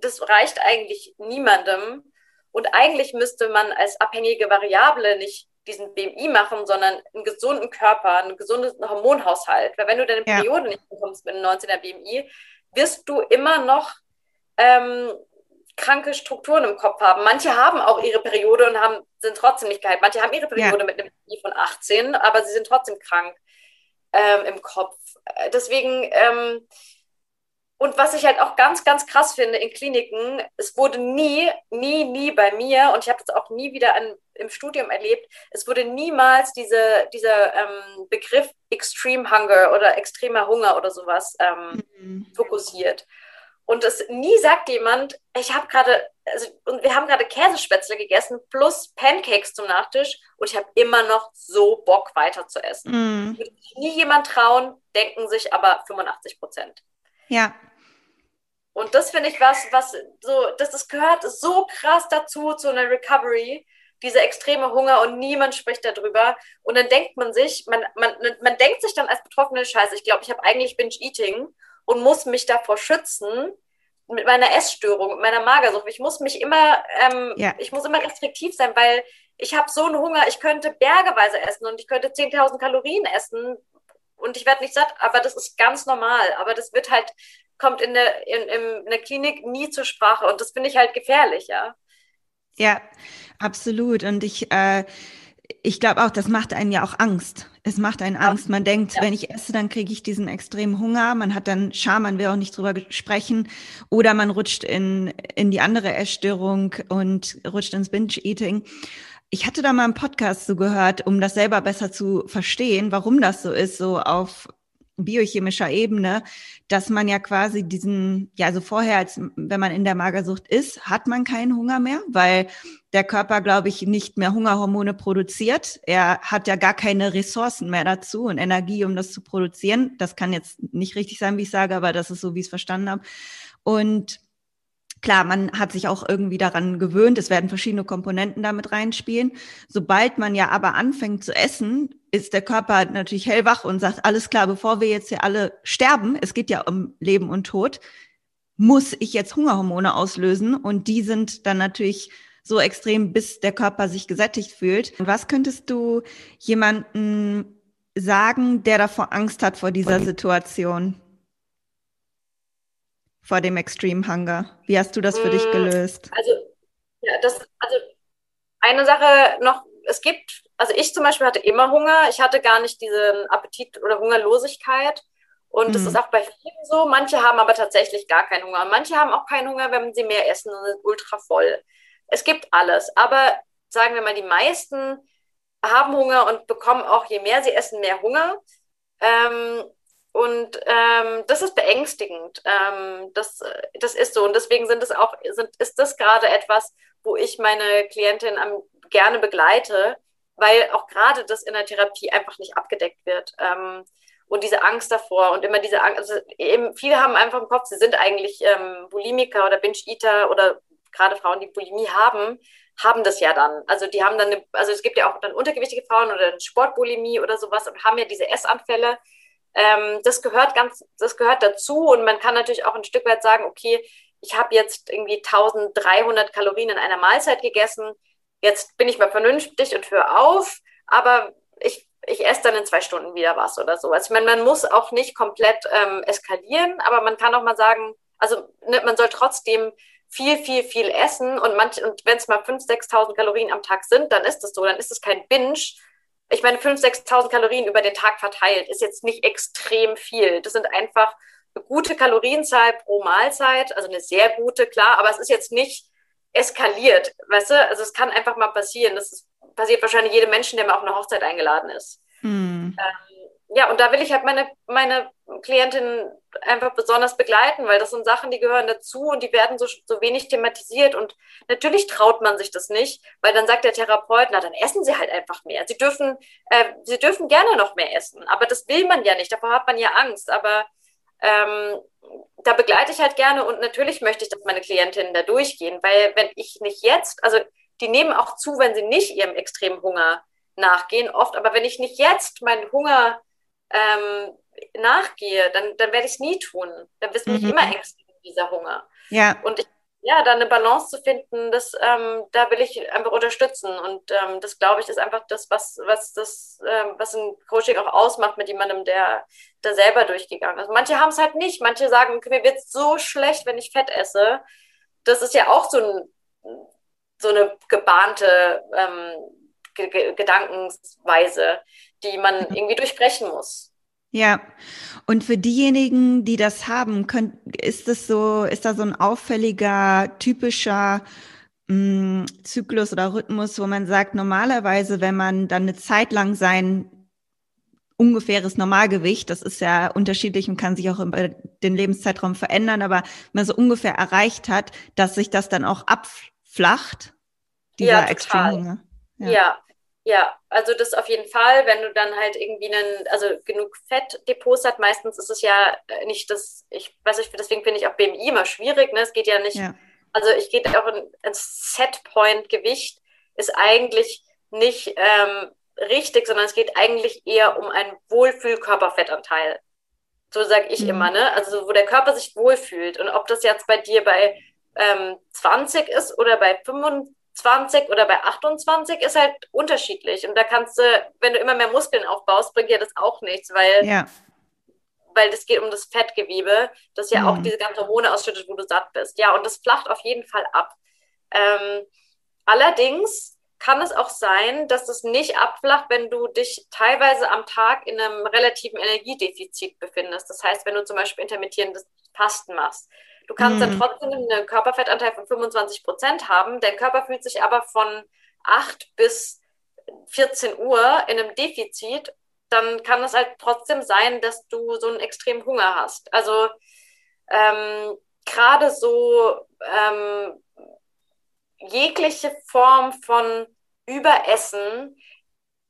[SPEAKER 2] das reicht eigentlich niemandem. Und eigentlich müsste man als abhängige Variable nicht diesen BMI machen, sondern einen gesunden Körper, einen gesunden Hormonhaushalt. Weil wenn du deine ja. Periode nicht bekommst mit einem 19er BMI, wirst du immer noch ähm, kranke Strukturen im Kopf haben. Manche haben auch ihre Periode und haben, sind trotzdem nicht geheilt. Manche haben ihre Periode ja. mit einem BMI von 18, aber sie sind trotzdem krank ähm, im Kopf. Äh, deswegen, ähm, und was ich halt auch ganz, ganz krass finde in Kliniken, es wurde nie, nie, nie bei mir, und ich habe das auch nie wieder an, im Studium erlebt, es wurde niemals diese, dieser ähm, Begriff Extreme Hunger oder extremer Hunger oder sowas ähm, mhm. fokussiert. Und es nie sagt jemand, ich habe gerade, also, und wir haben gerade Käsespätzle gegessen plus Pancakes zum Nachtisch und ich habe immer noch so Bock weiter zu essen. Mm. Würde sich nie jemand trauen, denken sich aber 85 Prozent.
[SPEAKER 1] Ja.
[SPEAKER 2] Und das finde ich was, was so, das, das gehört so krass dazu, zu einer Recovery, dieser extreme Hunger und niemand spricht darüber. Und dann denkt man sich, man, man, man denkt sich dann als Betroffene, scheiße, ich glaube, ich habe eigentlich Binge-Eating und muss mich davor schützen mit meiner Essstörung, mit meiner Magersucht. Ich muss mich immer, ähm, ja. ich muss immer restriktiv sein, weil ich habe so einen Hunger, ich könnte bergeweise essen und ich könnte 10.000 Kalorien essen und ich werde nicht satt, aber das ist ganz normal. Aber das wird halt, kommt in der, in, in der Klinik nie zur Sprache und das finde ich halt gefährlich, ja.
[SPEAKER 1] Ja, absolut. Und ich, äh, ich glaube auch, das macht einen ja auch Angst. Es macht einen Angst. Man denkt, ja. wenn ich esse, dann kriege ich diesen extremen Hunger. Man hat dann Scham, man will auch nicht drüber sprechen. Oder man rutscht in, in die andere Essstörung und rutscht ins Binge-Eating. Ich hatte da mal einen Podcast so gehört, um das selber besser zu verstehen, warum das so ist, so auf biochemischer Ebene, dass man ja quasi diesen, ja, also vorher, als wenn man in der Magersucht ist, hat man keinen Hunger mehr, weil der Körper, glaube ich, nicht mehr Hungerhormone produziert. Er hat ja gar keine Ressourcen mehr dazu und Energie, um das zu produzieren. Das kann jetzt nicht richtig sein, wie ich sage, aber das ist so, wie ich es verstanden habe. Und Klar, man hat sich auch irgendwie daran gewöhnt, es werden verschiedene Komponenten damit reinspielen. Sobald man ja aber anfängt zu essen, ist der Körper natürlich hellwach und sagt, alles klar, bevor wir jetzt hier alle sterben, es geht ja um Leben und Tod, muss ich jetzt Hungerhormone auslösen und die sind dann natürlich so extrem, bis der Körper sich gesättigt fühlt. Was könntest du jemanden sagen, der davor Angst hat vor dieser Situation? vor dem Extreme Hunger? Wie hast du das für dich mm, gelöst?
[SPEAKER 2] Also, ja, das, also eine Sache noch, es gibt, also ich zum Beispiel hatte immer Hunger, ich hatte gar nicht diesen Appetit oder Hungerlosigkeit. Und mhm. das ist auch bei vielen so. Manche haben aber tatsächlich gar keinen Hunger. Manche haben auch keinen Hunger, wenn sie mehr essen und sind ultra voll. Es gibt alles. Aber sagen wir mal, die meisten haben Hunger und bekommen auch, je mehr sie essen, mehr Hunger. Ähm, und ähm, das ist beängstigend. Ähm, das, das ist so. Und deswegen sind es auch, sind, ist das gerade etwas, wo ich meine Klientin am, gerne begleite, weil auch gerade das in der Therapie einfach nicht abgedeckt wird. Ähm, und diese Angst davor und immer diese Angst, also eben viele haben einfach im Kopf, sie sind eigentlich ähm, Bulimiker oder Binge-Eater oder gerade Frauen, die Bulimie haben, haben das ja dann. Also die haben dann, eine, also es gibt ja auch dann untergewichtige Frauen oder Sportbulimie oder sowas und haben ja diese Essanfälle ähm, das gehört ganz, das gehört dazu und man kann natürlich auch ein Stück weit sagen, okay, ich habe jetzt irgendwie 1300 Kalorien in einer Mahlzeit gegessen, jetzt bin ich mal vernünftig und höre auf, aber ich, ich esse dann in zwei Stunden wieder was oder so. Also ich meine, man muss auch nicht komplett ähm, eskalieren, aber man kann auch mal sagen, also ne, man soll trotzdem viel, viel, viel essen und, manch, und wenn es mal 5.000, 6.000 Kalorien am Tag sind, dann ist das so, dann ist es kein Binge, ich meine, 5.000, 6.000 Kalorien über den Tag verteilt ist jetzt nicht extrem viel. Das sind einfach eine gute Kalorienzahl pro Mahlzeit, also eine sehr gute, klar, aber es ist jetzt nicht eskaliert, weißt du? Also es kann einfach mal passieren. Das ist, passiert wahrscheinlich jedem Menschen, der mal auf eine Hochzeit eingeladen ist. Hm. Ähm, ja, und da will ich halt meine, meine Klientin einfach besonders begleiten, weil das sind Sachen, die gehören dazu und die werden so, so wenig thematisiert. Und natürlich traut man sich das nicht, weil dann sagt der Therapeut, na, dann essen Sie halt einfach mehr. Sie dürfen, äh, Sie dürfen gerne noch mehr essen, aber das will man ja nicht, davor hat man ja Angst. Aber ähm, da begleite ich halt gerne und natürlich möchte ich, dass meine Klientinnen da durchgehen, weil wenn ich nicht jetzt, also die nehmen auch zu, wenn sie nicht ihrem extremen Hunger nachgehen, oft, aber wenn ich nicht jetzt meinen Hunger ähm, nachgehe, dann, dann werde ich es nie tun. Dann wirst du mich mhm. immer ängstigen, dieser Hunger.
[SPEAKER 1] Ja.
[SPEAKER 2] Und ich, ja, da eine Balance zu finden, das, ähm, da will ich einfach unterstützen. Und ähm, das, glaube ich, ist einfach das, was, was, das, ähm, was ein Coaching auch ausmacht mit jemandem, der da selber durchgegangen ist. Manche haben es halt nicht. Manche sagen, okay, mir wird so schlecht, wenn ich Fett esse. das ist ja auch so, ein, so eine gebahnte ähm, G Gedankensweise, die man irgendwie durchbrechen muss.
[SPEAKER 1] Ja, und für diejenigen, die das haben, könnt, ist es so, ist da so ein auffälliger, typischer mh, mm, Zyklus oder Rhythmus, wo man sagt, normalerweise, wenn man dann eine Zeit lang sein ungefähres Normalgewicht, das ist ja unterschiedlich und kann sich auch über den Lebenszeitraum verändern, aber wenn man so ungefähr erreicht hat, dass sich das dann auch abflacht, dieser ja, Extremhunger.
[SPEAKER 2] Ja. ja, ja, also das auf jeden Fall, wenn du dann halt irgendwie einen, also genug Fettdepots hat, meistens ist es ja nicht das, ich weiß nicht, deswegen finde ich auch BMI immer schwierig, ne? Es geht ja nicht, ja. also ich gehe auch ein, ein Setpoint-Gewicht ist eigentlich nicht ähm, richtig, sondern es geht eigentlich eher um einen Wohlfühl-Körperfettanteil. So sage ich mhm. immer, ne? Also wo der Körper sich wohlfühlt. Und ob das jetzt bei dir bei ähm, 20 ist oder bei 25 oder bei 28 ist halt unterschiedlich. Und da kannst du, wenn du immer mehr Muskeln aufbaust, bringt dir das auch nichts, weil, ja. weil das geht um das Fettgewebe, das ja mhm. auch diese ganzen Hormone ausschüttet, wo du satt bist. Ja, und das flacht auf jeden Fall ab. Ähm, allerdings kann es auch sein, dass es nicht abflacht, wenn du dich teilweise am Tag in einem relativen Energiedefizit befindest. Das heißt, wenn du zum Beispiel intermittierendes Fasten machst. Du kannst mhm. dann trotzdem einen Körperfettanteil von 25 Prozent haben. Dein Körper fühlt sich aber von 8 bis 14 Uhr in einem Defizit. Dann kann es halt trotzdem sein, dass du so einen extremen Hunger hast. Also ähm, gerade so ähm, jegliche Form von Überessen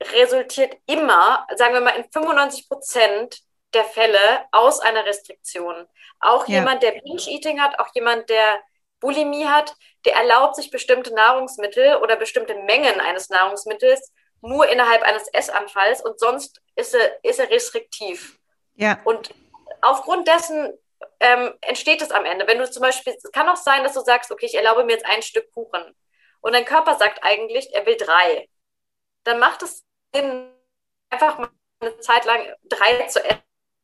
[SPEAKER 2] resultiert immer, sagen wir mal, in 95 Prozent der Fälle aus einer Restriktion. Auch ja. jemand, der Binge-Eating hat, auch jemand, der Bulimie hat, der erlaubt sich bestimmte Nahrungsmittel oder bestimmte Mengen eines Nahrungsmittels nur innerhalb eines Essanfalls und sonst ist er, ist er restriktiv. Ja. Und aufgrund dessen ähm, entsteht es am Ende. Wenn du zum Beispiel, es kann auch sein, dass du sagst, okay, ich erlaube mir jetzt ein Stück Kuchen und dein Körper sagt eigentlich, er will drei, dann macht es Sinn, einfach mal eine Zeit lang drei zu essen,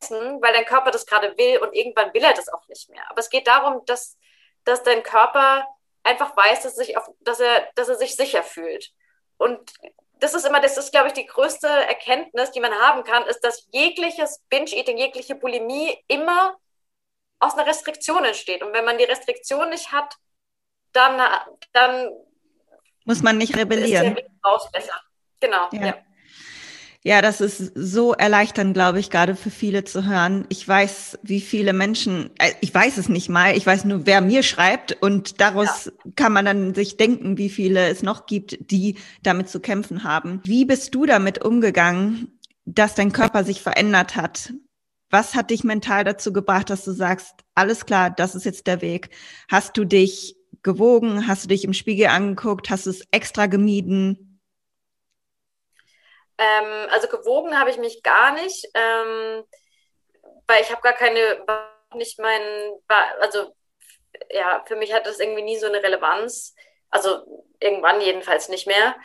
[SPEAKER 2] weil dein Körper das gerade will und irgendwann will er das auch nicht mehr. Aber es geht darum, dass, dass dein Körper einfach weiß, dass, sich auf, dass, er, dass er sich sicher fühlt. Und das ist immer, das ist, glaube ich, die größte Erkenntnis, die man haben kann, ist, dass jegliches Binge-Eating, jegliche Bulimie immer aus einer Restriktion entsteht. Und wenn man die Restriktion nicht hat, dann, dann
[SPEAKER 1] muss man nicht rebellieren. Ist raus besser. Genau. Ja. ja. Ja, das ist so erleichternd, glaube ich, gerade für viele zu hören. Ich weiß, wie viele Menschen, äh, ich weiß es nicht mal, ich weiß nur, wer mir schreibt und daraus ja. kann man dann sich denken, wie viele es noch gibt, die damit zu kämpfen haben. Wie bist du damit umgegangen, dass dein Körper sich verändert hat? Was hat dich mental dazu gebracht, dass du sagst, alles klar, das ist jetzt der Weg? Hast du dich gewogen? Hast du dich im Spiegel angeguckt? Hast du es extra gemieden?
[SPEAKER 2] Ähm, also gewogen habe ich mich gar nicht, ähm, weil ich habe gar keine, nicht mein, also ja, für mich hat das irgendwie nie so eine Relevanz. Also irgendwann jedenfalls nicht mehr.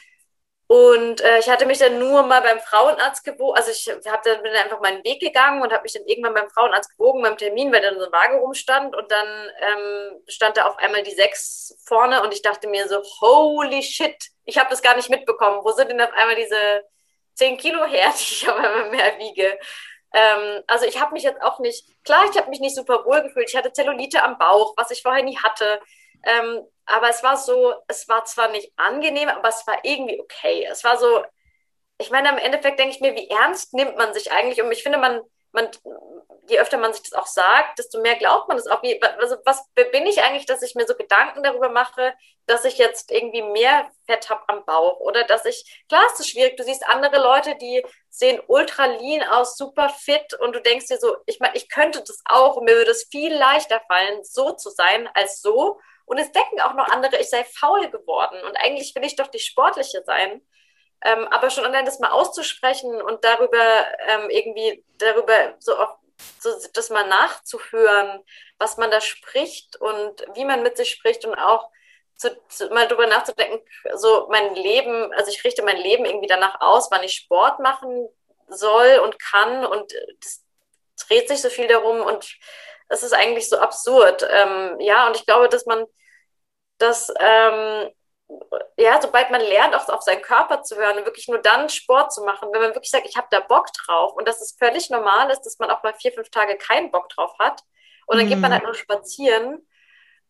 [SPEAKER 2] Und äh, ich hatte mich dann nur mal beim Frauenarzt gewogen, also ich hab dann, bin dann einfach meinen Weg gegangen und habe mich dann irgendwann beim Frauenarzt gewogen beim Termin, weil dann so ein Waage rumstand und dann ähm, stand da auf einmal die sechs vorne und ich dachte mir so, holy shit, ich habe das gar nicht mitbekommen. Wo sind denn auf einmal diese zehn Kilo her, die ich auf einmal mehr wiege? Ähm, also ich habe mich jetzt auch nicht, klar, ich habe mich nicht super wohl gefühlt. Ich hatte Zellulite am Bauch, was ich vorher nie hatte. Ähm, aber es war so, es war zwar nicht angenehm, aber es war irgendwie okay. Es war so, ich meine, im Endeffekt denke ich mir, wie ernst nimmt man sich eigentlich? Und ich finde, man, man, je öfter man sich das auch sagt, desto mehr glaubt man es auch. Wie, also was bin ich eigentlich, dass ich mir so Gedanken darüber mache, dass ich jetzt irgendwie mehr Fett habe am Bauch oder dass ich, klar ist es schwierig, du siehst andere Leute, die sehen ultra lean aus, super fit und du denkst dir so, ich meine, ich könnte das auch mir würde es viel leichter fallen, so zu sein als so. Und es denken auch noch andere, ich sei faul geworden. Und eigentlich will ich doch die Sportliche sein. Ähm, aber schon allein das mal auszusprechen und darüber ähm, irgendwie, darüber so oft, so das mal nachzuhören, was man da spricht und wie man mit sich spricht und auch zu, zu, mal darüber nachzudenken, so mein Leben, also ich richte mein Leben irgendwie danach aus, wann ich Sport machen soll und kann und das dreht sich so viel darum und es ist eigentlich so absurd. Ähm, ja, und ich glaube, dass man dass ähm, ja, sobald man lernt, auch auf seinen Körper zu hören und wirklich nur dann Sport zu machen, wenn man wirklich sagt, ich habe da Bock drauf und dass es völlig normal ist, dass man auch mal vier, fünf Tage keinen Bock drauf hat und dann mhm. geht man mhm. halt nur spazieren,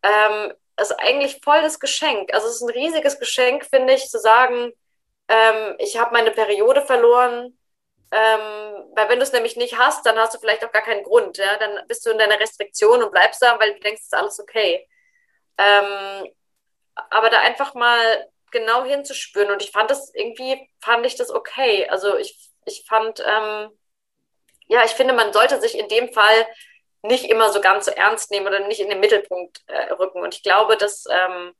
[SPEAKER 2] ähm, ist eigentlich voll das Geschenk. Also es ist ein riesiges Geschenk, finde ich, zu sagen, ähm, ich habe meine Periode verloren, ähm, weil wenn du es nämlich nicht hast, dann hast du vielleicht auch gar keinen Grund. Ja? Dann bist du in deiner Restriktion und bleibst da, weil du denkst, es ist alles okay. Ähm, aber da einfach mal genau hinzuspüren. Und ich fand das irgendwie, fand ich das okay. Also ich, ich fand, ähm, ja, ich finde, man sollte sich in dem Fall nicht immer so ganz so ernst nehmen oder nicht in den Mittelpunkt äh, rücken. Und ich glaube, dass ähm,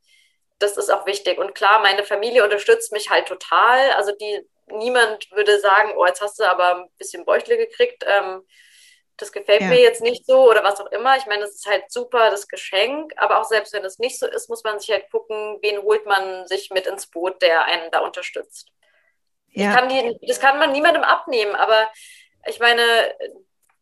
[SPEAKER 2] das ist auch wichtig. Und klar, meine Familie unterstützt mich halt total. Also die, niemand würde sagen, oh, jetzt hast du aber ein bisschen Bäuchle gekriegt. Ähm, das gefällt ja. mir jetzt nicht so oder was auch immer. Ich meine, das ist halt super, das Geschenk. Aber auch selbst wenn es nicht so ist, muss man sich halt gucken, wen holt man sich mit ins Boot, der einen da unterstützt. Ja. Kann die, das kann man niemandem abnehmen, aber ich meine,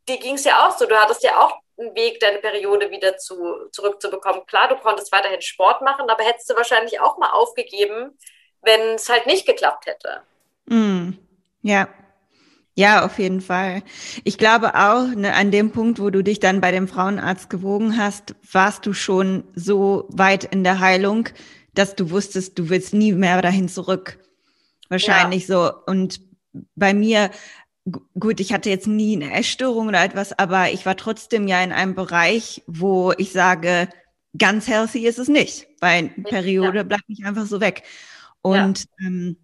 [SPEAKER 2] dir ging es ja auch so. Du hattest ja auch einen Weg, deine Periode wieder zu, zurückzubekommen. Klar, du konntest weiterhin Sport machen, aber hättest du wahrscheinlich auch mal aufgegeben, wenn es halt nicht geklappt hätte.
[SPEAKER 1] Mm, ja, ja, auf jeden Fall. Ich glaube auch, ne, an dem Punkt, wo du dich dann bei dem Frauenarzt gewogen hast, warst du schon so weit in der Heilung, dass du wusstest, du willst nie mehr dahin zurück. Wahrscheinlich ja. so. Und bei mir, gut, ich hatte jetzt nie eine Essstörung oder etwas, aber ich war trotzdem ja in einem Bereich, wo ich sage, ganz healthy ist es nicht, weil Periode ja. bleibt nicht einfach so weg. Und ja. ähm,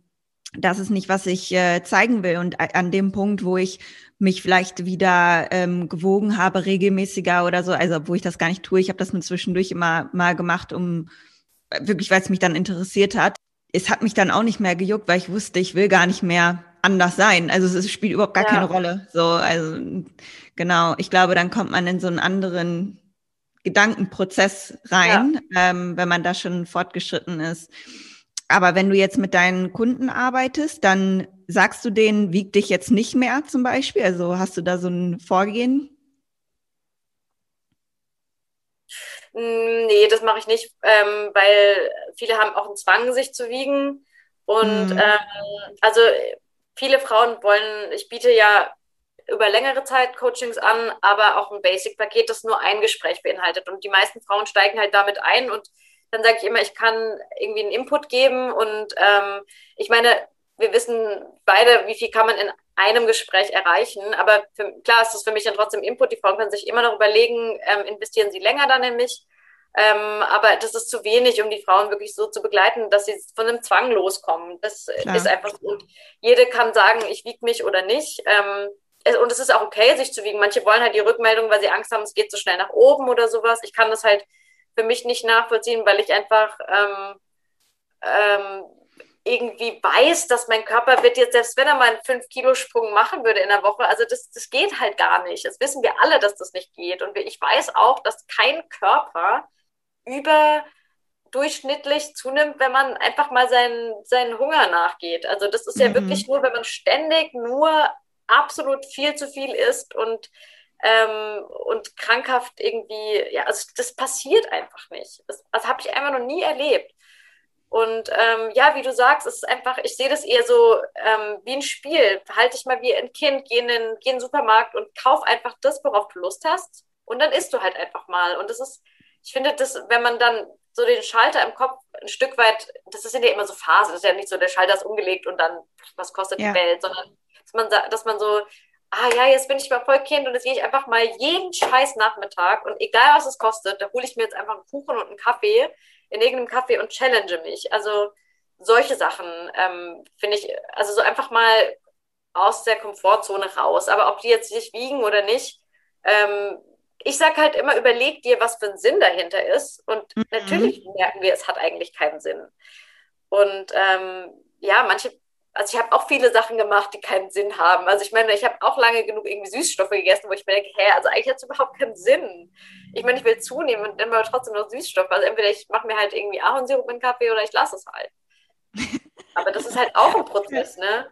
[SPEAKER 1] das ist nicht, was ich äh, zeigen will. Und an dem Punkt, wo ich mich vielleicht wieder ähm, gewogen habe, regelmäßiger oder so, also wo ich das gar nicht tue, ich habe das nur zwischendurch immer mal gemacht, um wirklich, weil es mich dann interessiert hat. Es hat mich dann auch nicht mehr gejuckt, weil ich wusste, ich will gar nicht mehr anders sein. Also es spielt überhaupt gar ja. keine Rolle. So, also genau. Ich glaube, dann kommt man in so einen anderen Gedankenprozess rein, ja. ähm, wenn man da schon fortgeschritten ist. Aber wenn du jetzt mit deinen Kunden arbeitest, dann sagst du denen, wieg dich jetzt nicht mehr zum Beispiel? Also hast du da so ein Vorgehen?
[SPEAKER 2] Mm, nee, das mache ich nicht, ähm, weil viele haben auch einen Zwang, sich zu wiegen. Und mhm. ähm, also viele Frauen wollen, ich biete ja über längere Zeit Coachings an, aber auch ein Basic-Paket, das nur ein Gespräch beinhaltet. Und die meisten Frauen steigen halt damit ein und dann sage ich immer, ich kann irgendwie einen Input geben und ähm, ich meine, wir wissen beide, wie viel kann man in einem Gespräch erreichen, aber für, klar ist das für mich dann trotzdem Input. Die Frauen können sich immer noch überlegen, ähm, investieren sie länger dann in mich. Ähm, aber das ist zu wenig, um die Frauen wirklich so zu begleiten, dass sie von einem Zwang loskommen. Das Klar. ist einfach. Und jede kann sagen, ich wiege mich oder nicht. Ähm, und es ist auch okay, sich zu wiegen. Manche wollen halt die Rückmeldung, weil sie Angst haben, es geht so schnell nach oben oder sowas. Ich kann das halt für mich nicht nachvollziehen, weil ich einfach ähm, ähm, irgendwie weiß, dass mein Körper wird jetzt, selbst wenn er mal einen 5-Kilo-Sprung machen würde in der Woche, also das, das geht halt gar nicht. Das wissen wir alle, dass das nicht geht. Und ich weiß auch, dass kein Körper überdurchschnittlich zunimmt, wenn man einfach mal seinen, seinen Hunger nachgeht. Also das ist ja mhm. wirklich nur, wenn man ständig nur absolut viel zu viel isst und ähm, und krankhaft irgendwie, ja, also das passiert einfach nicht. Das, das habe ich einfach noch nie erlebt. Und ähm, ja, wie du sagst, es ist einfach, ich sehe das eher so ähm, wie ein Spiel. Verhalte dich mal wie ein Kind, geh in, den, geh in den Supermarkt und kauf einfach das, worauf du Lust hast. Und dann isst du halt einfach mal. Und das ist, ich finde, das, wenn man dann so den Schalter im Kopf ein Stück weit, das sind ja immer so Phasen, das ist ja nicht so, der Schalter ist umgelegt und dann, was kostet ja. die Welt, sondern dass man, dass man so ah ja, jetzt bin ich mal voll Kind und jetzt gehe ich einfach mal jeden scheiß Nachmittag und egal was es kostet, da hole ich mir jetzt einfach einen Kuchen und einen Kaffee in irgendeinem Kaffee und challenge mich. Also solche Sachen ähm, finde ich, also so einfach mal aus der Komfortzone raus. Aber ob die jetzt sich wiegen oder nicht, ähm, ich sage halt immer, überleg dir, was für ein Sinn dahinter ist. Und mhm. natürlich merken wir, es hat eigentlich keinen Sinn. Und ähm, ja, manche also ich habe auch viele Sachen gemacht, die keinen Sinn haben. Also ich meine, ich habe auch lange genug irgendwie Süßstoffe gegessen, wo ich mir denke, hä, also eigentlich hat es überhaupt keinen Sinn. Ich meine, ich will zunehmen und dann aber trotzdem noch Süßstoffe. Also entweder ich mache mir halt irgendwie Ahornsirup in Kaffee oder ich lasse es halt. Aber das ist halt auch ein Prozess, ne?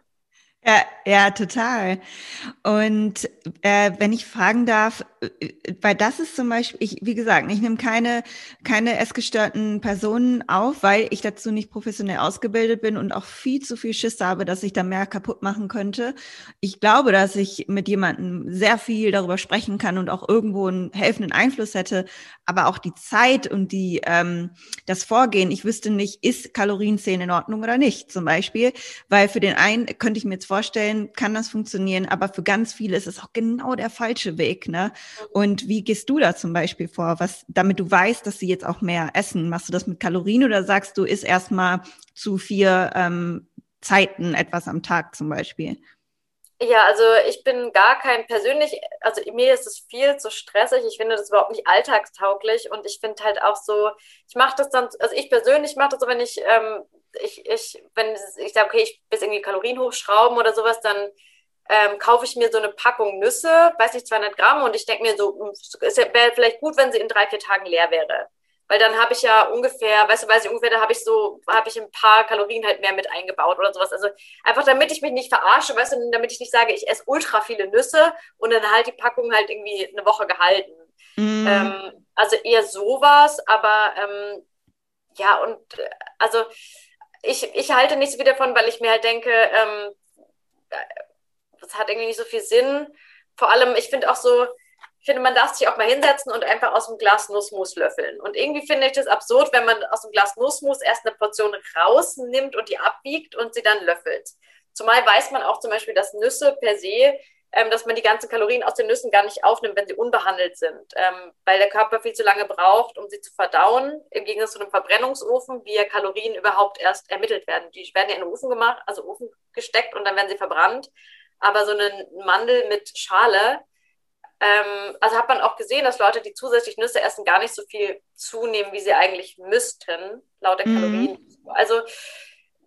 [SPEAKER 1] Ja, ja, total. Und äh, wenn ich fragen darf, äh, weil das ist zum Beispiel, ich, wie gesagt, ich nehme keine, keine essgestörten Personen auf, weil ich dazu nicht professionell ausgebildet bin und auch viel zu viel Schiss habe, dass ich da mehr kaputt machen könnte. Ich glaube, dass ich mit jemandem sehr viel darüber sprechen kann und auch irgendwo einen helfenden Einfluss hätte, aber auch die Zeit und die, ähm, das Vorgehen, ich wüsste nicht, ist Kalorienzählen in Ordnung oder nicht, zum Beispiel, weil für den einen könnte ich mir jetzt vorstellen, kann das funktionieren, aber für ganz viele ist es auch genau der falsche Weg, ne? Und wie gehst du da zum Beispiel vor, was, damit du weißt, dass sie jetzt auch mehr essen? Machst du das mit Kalorien oder sagst du, isst erstmal zu vier ähm, Zeiten etwas am Tag zum Beispiel?
[SPEAKER 2] Ja, also ich bin gar kein persönlich, also mir ist es viel zu stressig. Ich finde das überhaupt nicht alltagstauglich und ich finde halt auch so, ich mache das dann, also ich persönlich mache das so, wenn ich, ähm, ich, ich, wenn ich sage, okay, ich will irgendwie Kalorien hochschrauben oder sowas, dann ähm, kaufe ich mir so eine Packung Nüsse, weiß nicht, 200 Gramm und ich denke mir so, hm, es wäre vielleicht gut, wenn sie in drei, vier Tagen leer wäre weil dann habe ich ja ungefähr, weißt du, weiß ich ungefähr, da habe ich so, habe ich ein paar Kalorien halt mehr mit eingebaut oder sowas. Also einfach damit ich mich nicht verarsche, weißt du, damit ich nicht sage, ich esse ultra viele Nüsse und dann halt die Packung halt irgendwie eine Woche gehalten. Mm. Ähm, also eher sowas, aber ähm, ja, und also ich, ich halte nicht so viel davon, weil ich mir halt denke, ähm, das hat irgendwie nicht so viel Sinn. Vor allem, ich finde auch so, ich finde, man darf sich auch mal hinsetzen und einfach aus dem Glas Nussmus löffeln. Und irgendwie finde ich das absurd, wenn man aus dem Glas Nussmus erst eine Portion rausnimmt und die abwiegt und sie dann löffelt. Zumal weiß man auch zum Beispiel, dass Nüsse per se, ähm, dass man die ganzen Kalorien aus den Nüssen gar nicht aufnimmt, wenn sie unbehandelt sind, ähm, weil der Körper viel zu lange braucht, um sie zu verdauen. Im Gegensatz zu einem Verbrennungsofen, wie ja Kalorien überhaupt erst ermittelt werden. Die werden ja in den Ofen gemacht, also Ofen gesteckt und dann werden sie verbrannt. Aber so eine Mandel mit Schale, ähm, also hat man auch gesehen, dass Leute, die zusätzlich Nüsse essen, gar nicht so viel zunehmen, wie sie eigentlich müssten, laut der mhm. Kalorien. Also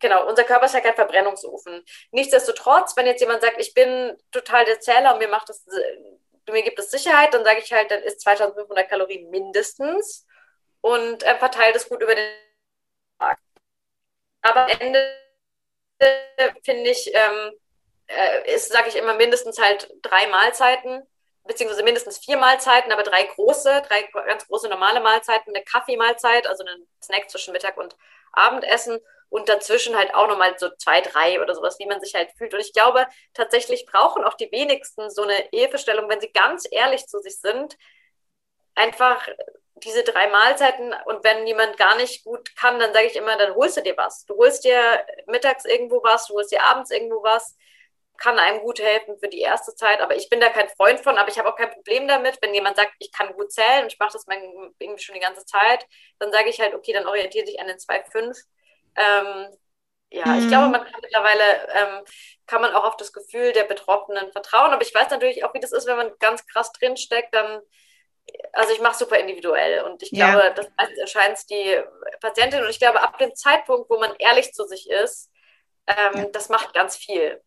[SPEAKER 2] genau, unser Körper ist ja kein Verbrennungsofen. Nichtsdestotrotz, wenn jetzt jemand sagt, ich bin total der Zähler und mir macht das, mir gibt es Sicherheit, dann sage ich halt, dann ist 2500 Kalorien mindestens und äh, verteilt es gut über den Tag. Aber am Ende finde ich, ähm, äh, ist, sage ich immer, mindestens halt drei Mahlzeiten beziehungsweise mindestens vier Mahlzeiten, aber drei große, drei ganz große normale Mahlzeiten, eine Kaffeemahlzeit, also einen Snack zwischen Mittag und Abendessen und dazwischen halt auch nochmal so zwei, drei oder sowas, wie man sich halt fühlt. Und ich glaube, tatsächlich brauchen auch die wenigsten so eine Hilfestellung, wenn sie ganz ehrlich zu sich sind, einfach diese drei Mahlzeiten und wenn jemand gar nicht gut kann, dann sage ich immer, dann holst du dir was. Du holst dir mittags irgendwo was, du holst dir abends irgendwo was kann einem gut helfen für die erste Zeit. Aber ich bin da kein Freund von, aber ich habe auch kein Problem damit, wenn jemand sagt, ich kann gut zählen und ich mache das irgendwie schon die ganze Zeit, dann sage ich halt, okay, dann orientiere dich an den 2,5. Ähm, ja, mhm. ich glaube, man kann mittlerweile, ähm, kann man auch auf das Gefühl der Betroffenen vertrauen. Aber ich weiß natürlich auch, wie das ist, wenn man ganz krass drinsteckt, dann also ich mache super individuell und ich glaube, ja. das erscheint die Patientin und ich glaube, ab dem Zeitpunkt, wo man ehrlich zu sich ist, ähm, ja. das macht ganz viel.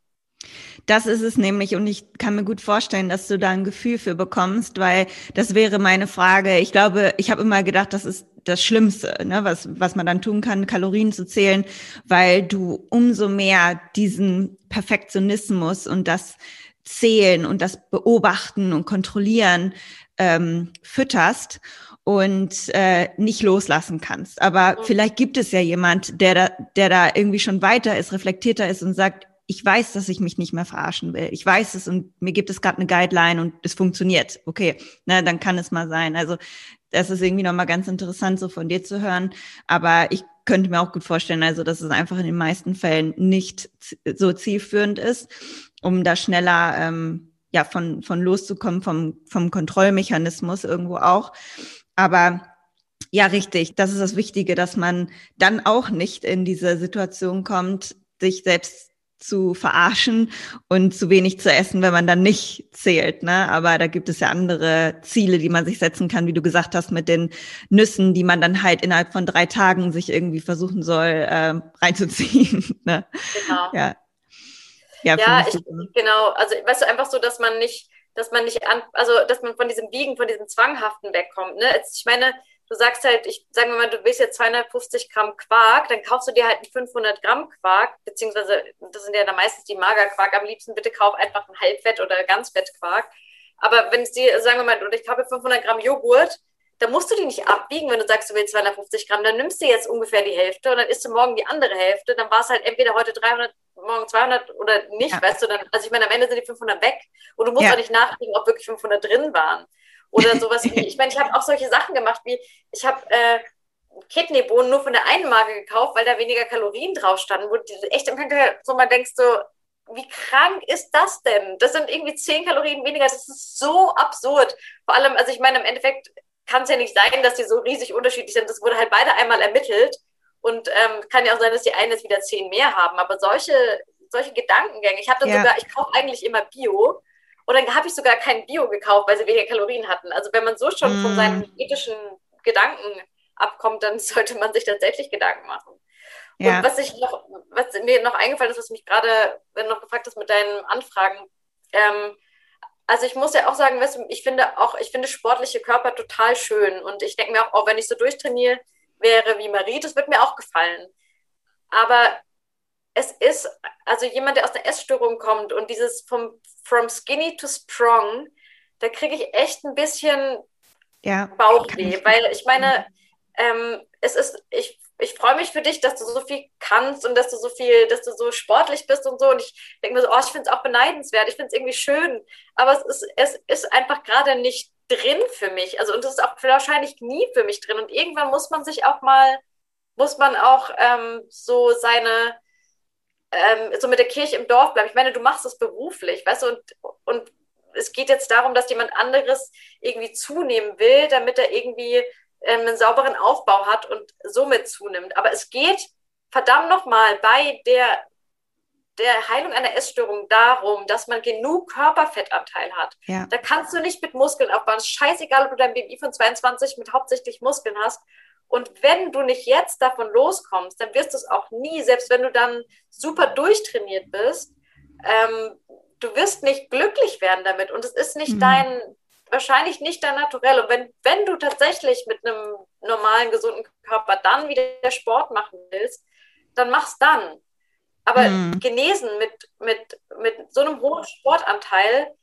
[SPEAKER 1] Das ist es nämlich und ich kann mir gut vorstellen, dass du da ein Gefühl für bekommst, weil das wäre meine Frage. Ich glaube, ich habe immer gedacht, das ist das Schlimmste, ne, was, was man dann tun kann, Kalorien zu zählen, weil du umso mehr diesen Perfektionismus und das Zählen und das Beobachten und Kontrollieren ähm, fütterst und äh, nicht loslassen kannst. Aber vielleicht gibt es ja jemand, der da, der da irgendwie schon weiter ist, reflektierter ist und sagt, ich weiß, dass ich mich nicht mehr verarschen will. Ich weiß es und mir gibt es gerade eine Guideline und es funktioniert. Okay, na, dann kann es mal sein. Also das ist irgendwie nochmal ganz interessant, so von dir zu hören. Aber ich könnte mir auch gut vorstellen, also dass es einfach in den meisten Fällen nicht so zielführend ist, um da schneller ähm, ja von von loszukommen vom vom Kontrollmechanismus irgendwo auch. Aber ja, richtig. Das ist das Wichtige, dass man dann auch nicht in diese Situation kommt, sich selbst zu verarschen und zu wenig zu essen, wenn man dann nicht zählt. Ne? Aber da gibt es ja andere Ziele, die man sich setzen kann, wie du gesagt hast, mit den Nüssen, die man dann halt innerhalb von drei Tagen sich irgendwie versuchen soll, äh, reinzuziehen. ne? Genau.
[SPEAKER 2] Ja, ja, ja ich, genau. Also weißt du, einfach so, dass man nicht, dass man nicht an, also dass man von diesem Biegen, von diesem Zwanghaften wegkommt. Ne? Ich meine, du sagst halt, ich sagen wir mal, du willst jetzt 250 Gramm Quark, dann kaufst du dir halt einen 500 Gramm Quark, beziehungsweise das sind ja dann meistens die Magerquark. Am liebsten bitte kauf einfach einen Halbfett- oder Ganzfettquark. Aber wenn es dir, sagen wir mal, und ich kaufe 500 Gramm Joghurt, dann musst du die nicht abbiegen, wenn du sagst, du willst 250 Gramm, dann nimmst du jetzt ungefähr die Hälfte und dann isst du morgen die andere Hälfte. Dann war es halt entweder heute 300, morgen 200 oder nicht, ja. weißt du. Dann, also ich meine, am Ende sind die 500 weg und du musst ja. auch nicht nachdenken, ob wirklich 500 drin waren. Oder sowas wie, ich meine, ich habe auch solche Sachen gemacht, wie ich habe äh, Kidneybohnen nur von der einen Marke gekauft, weil da weniger Kalorien drauf standen, wo du echt im Krankenhaus so mal denkst, so, wie krank ist das denn? Das sind irgendwie 10 Kalorien weniger, das ist so absurd. Vor allem, also ich meine, im Endeffekt kann es ja nicht sein, dass die so riesig unterschiedlich sind. Das wurde halt beide einmal ermittelt und ähm, kann ja auch sein, dass die einen jetzt wieder 10 mehr haben. Aber solche, solche Gedankengänge, ich habe dann ja. sogar, ich kaufe eigentlich immer Bio und dann habe ich sogar kein Bio gekauft, weil sie weniger Kalorien hatten. Also wenn man so schon mm. von seinen ethischen Gedanken abkommt, dann sollte man sich tatsächlich Gedanken machen. Ja. Und was ich noch, was mir noch eingefallen ist, was mich gerade noch gefragt hast mit deinen Anfragen, ähm, also ich muss ja auch sagen, weißt du, ich finde auch, ich finde sportliche Körper total schön. Und ich denke mir auch, oh, wenn ich so durchtrainiere wäre wie Marie, das wird mir auch gefallen. Aber es ist, also jemand, der aus einer Essstörung kommt und dieses vom from skinny to strong, da kriege ich echt ein bisschen ja, Bauchweh, weil ich meine, ähm, es ist, ich, ich freue mich für dich, dass du so viel kannst und dass du so viel, dass du so sportlich bist und so. Und ich denke mir so, oh, ich finde es auch beneidenswert, ich finde es irgendwie schön. Aber es ist, es ist einfach gerade nicht drin für mich. Also, und es ist auch wahrscheinlich nie für mich drin. Und irgendwann muss man sich auch mal, muss man auch ähm, so seine, ähm, so mit der Kirche im Dorf bleiben. Ich meine, du machst das beruflich, weißt du, und, und es geht jetzt darum, dass jemand anderes irgendwie zunehmen will, damit er irgendwie ähm, einen sauberen Aufbau hat und somit zunimmt. Aber es geht verdammt nochmal bei der, der Heilung einer Essstörung darum, dass man genug Körperfettanteil hat. Ja. Da kannst du nicht mit Muskeln aufbauen. Es scheißegal, ob du dein BMI von 22 mit hauptsächlich Muskeln hast und wenn du nicht jetzt davon loskommst, dann wirst du es auch nie, selbst wenn du dann super durchtrainiert bist, ähm, du wirst nicht glücklich werden damit. Und es ist nicht mhm. dein, wahrscheinlich nicht dein Naturell. Und wenn, wenn du tatsächlich mit einem normalen, gesunden Körper dann wieder Sport machen willst, dann mach's dann. Aber mhm. genesen mit, mit, mit so einem hohen Sportanteil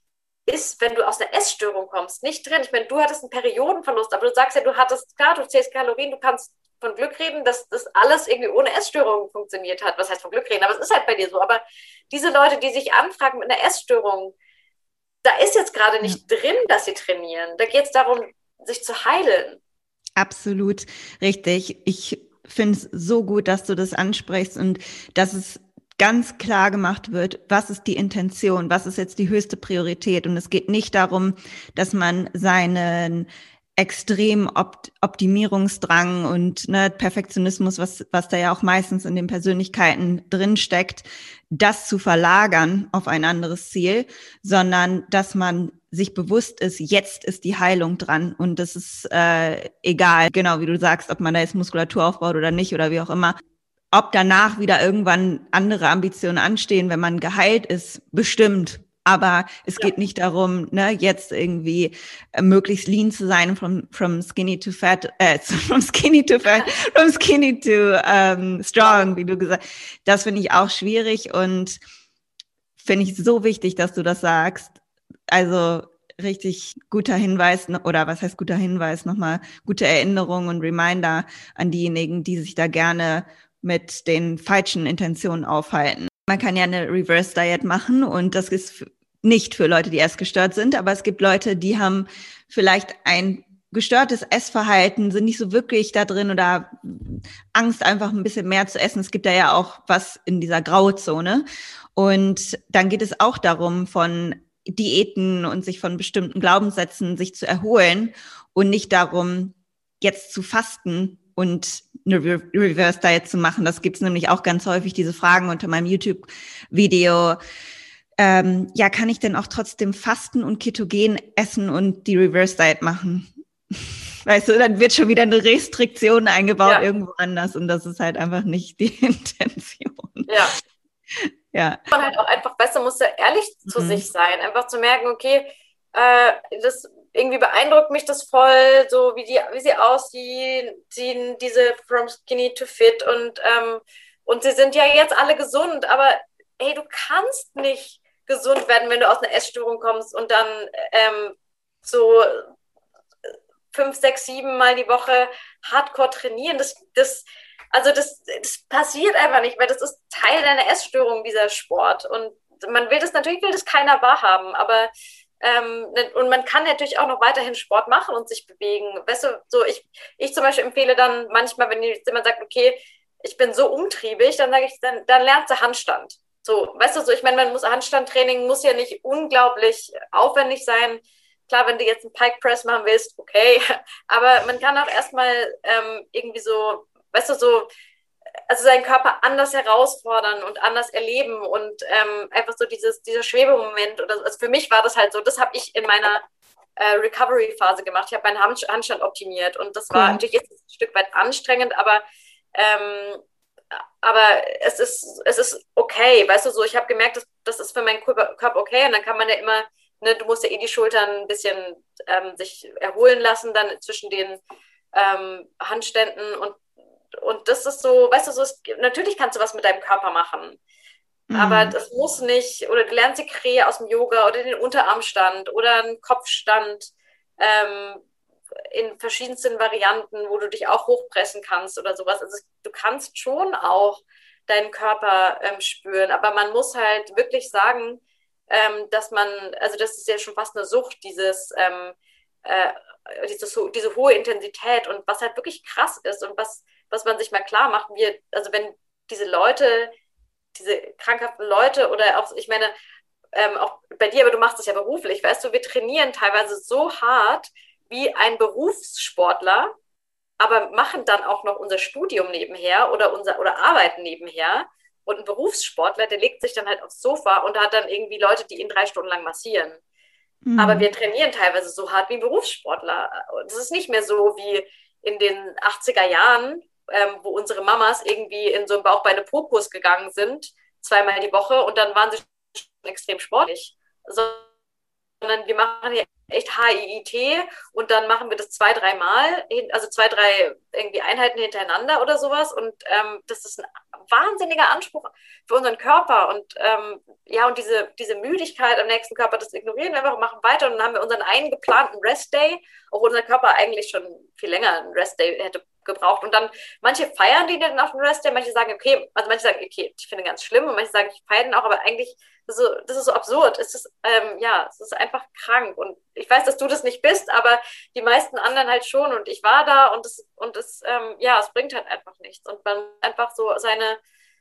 [SPEAKER 2] ist, wenn du aus einer Essstörung kommst, nicht drin. Ich meine, du hattest einen Periodenverlust, aber du sagst ja, du hattest, klar, du zählst Kalorien, du kannst von Glück reden, dass das alles irgendwie ohne Essstörung funktioniert hat. Was heißt von Glück reden? Aber es ist halt bei dir so. Aber diese Leute, die sich anfragen mit einer Essstörung, da ist jetzt gerade nicht ja. drin, dass sie trainieren. Da geht es darum, sich zu heilen.
[SPEAKER 1] Absolut richtig. Ich finde es so gut, dass du das ansprichst und dass es ganz klar gemacht wird, was ist die Intention, was ist jetzt die höchste Priorität. Und es geht nicht darum, dass man seinen extrem Opt Optimierungsdrang und ne, Perfektionismus, was, was da ja auch meistens in den Persönlichkeiten drinsteckt, das zu verlagern auf ein anderes Ziel, sondern dass man sich bewusst ist, jetzt ist die Heilung dran und das ist äh, egal, genau wie du sagst, ob man da jetzt Muskulatur aufbaut oder nicht oder wie auch immer. Ob danach wieder irgendwann andere Ambitionen anstehen, wenn man geheilt ist, bestimmt. Aber es ja. geht nicht darum, ne, jetzt irgendwie äh, möglichst lean zu sein, from, from skinny to fat, äh, from skinny to fat, from skinny to ähm, strong, wie du gesagt Das finde ich auch schwierig und finde ich so wichtig, dass du das sagst. Also richtig guter Hinweis oder was heißt guter Hinweis nochmal gute Erinnerung und Reminder an diejenigen, die sich da gerne mit den falschen Intentionen aufhalten. Man kann ja eine Reverse Diet machen und das ist nicht für Leute, die erst gestört sind, aber es gibt Leute, die haben vielleicht ein gestörtes Essverhalten, sind nicht so wirklich da drin oder Angst einfach ein bisschen mehr zu essen. Es gibt da ja auch was in dieser Grauzone. Und dann geht es auch darum, von Diäten und sich von bestimmten Glaubenssätzen sich zu erholen und nicht darum, jetzt zu fasten und eine Reverse Diet zu machen. Das gibt's nämlich auch ganz häufig, diese Fragen unter meinem YouTube-Video. Ähm, ja, kann ich denn auch trotzdem fasten und ketogen essen und die Reverse Diet machen? Weißt du, dann wird schon wieder eine Restriktion eingebaut ja. irgendwo anders und das ist halt einfach nicht die Intention.
[SPEAKER 2] Ja. Ja. Man halt auch einfach besser muss ja ehrlich zu mhm. sich sein, einfach zu merken, okay, äh, das irgendwie beeindruckt mich das voll, so wie, die, wie sie aussehen, diese From Skinny to Fit und, ähm, und sie sind ja jetzt alle gesund, aber hey, du kannst nicht gesund werden, wenn du aus einer Essstörung kommst und dann ähm, so fünf, sechs, sieben Mal die Woche hardcore trainieren. Das, das, also das, das passiert einfach nicht, weil das ist Teil deiner Essstörung, dieser Sport. Und man will das natürlich, will das keiner wahrhaben, aber ähm, und man kann natürlich auch noch weiterhin Sport machen und sich bewegen. Weißt du, so ich, ich zum Beispiel empfehle dann manchmal, wenn jemand sagt, okay, ich bin so umtriebig, dann sage ich, dann, dann lernt sie Handstand. So, weißt du, so ich meine, man muss Handstandtraining muss ja nicht unglaublich aufwendig sein. Klar, wenn du jetzt einen Pike Press machen willst, okay, aber man kann auch erstmal ähm, irgendwie so, weißt du, so also seinen Körper anders herausfordern und anders erleben und ähm, einfach so dieses, dieser Schwebemoment oder also für mich war das halt so, das habe ich in meiner äh, Recovery-Phase gemacht. Ich habe meinen Handstand optimiert und das war mhm. natürlich jetzt ein Stück weit anstrengend, aber ähm, aber es ist, es ist okay, weißt du, so ich habe gemerkt, dass, das ist für meinen Körper, okay und dann kann man ja immer, ne, du musst ja eh die Schultern ein bisschen ähm, sich erholen lassen, dann zwischen den ähm, Handständen und und das ist so, weißt du, so ist, natürlich kannst du was mit deinem Körper machen. Mhm. Aber das muss nicht, oder du lernst die Krähe aus dem Yoga oder den Unterarmstand oder einen Kopfstand ähm, in verschiedensten Varianten, wo du dich auch hochpressen kannst oder sowas. Also du kannst schon auch deinen Körper ähm, spüren, aber man muss halt wirklich sagen, ähm, dass man, also das ist ja schon fast eine Sucht, dieses, ähm, äh, diese, diese hohe Intensität und was halt wirklich krass ist und was was man sich mal klar macht, wir, also wenn diese Leute, diese krankhaften Leute oder auch, ich meine, ähm, auch bei dir, aber du machst das ja beruflich, weißt du, wir trainieren teilweise so hart wie ein Berufssportler, aber machen dann auch noch unser Studium nebenher oder unser oder arbeiten nebenher. Und ein Berufssportler, der legt sich dann halt aufs Sofa und hat dann irgendwie Leute, die ihn drei Stunden lang massieren. Mhm. Aber wir trainieren teilweise so hart wie ein Berufssportler. Und es ist nicht mehr so wie in den 80er Jahren, ähm, wo unsere Mamas irgendwie in so einen Bauchbeine-Po-Kurs gegangen sind, zweimal die Woche und dann waren sie extrem sportlich. Sondern wir machen hier echt HIIT und dann machen wir das zwei, dreimal, also zwei, drei irgendwie Einheiten hintereinander oder sowas. Und ähm, das ist ein wahnsinniger Anspruch für unseren Körper. Und ähm, ja, und diese, diese Müdigkeit am nächsten Körper, das ignorieren wir einfach und machen weiter. Und dann haben wir unseren einen geplanten Rest-Day, obwohl unser Körper eigentlich schon viel länger einen Rest-Day hätte gebraucht. Und dann, manche feiern die dann auf dem Rest Day, manche sagen, okay, also manche sagen, okay, ich finde ganz schlimm und manche sagen, ich feiere den auch, aber eigentlich, das ist so, das ist so absurd. Es ist, ähm, ja, es ist einfach krank. Und ich weiß, dass du das nicht bist, aber die meisten anderen halt schon. Und ich war da und es, und es, ähm, ja, es bringt halt einfach nichts. Und man einfach so seine,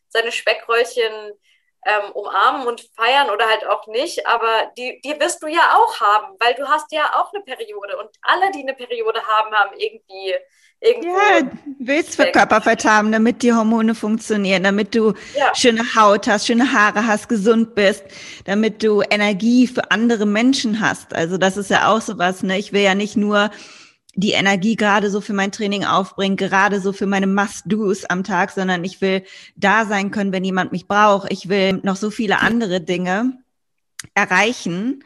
[SPEAKER 2] seine Speckröllchen ähm, umarmen und feiern oder halt auch nicht, aber die, die wirst du ja auch haben, weil du hast ja auch eine Periode und alle, die eine Periode haben, haben irgendwie irgendwo.
[SPEAKER 1] Ja, willst für Körperfett haben, damit die Hormone funktionieren, damit du ja. schöne Haut hast, schöne Haare hast, gesund bist, damit du Energie für andere Menschen hast. Also das ist ja auch sowas, ne? Ich will ja nicht nur die Energie gerade so für mein Training aufbringen, gerade so für meine Must-Dos am Tag, sondern ich will da sein können, wenn jemand mich braucht. Ich will noch so viele andere Dinge erreichen.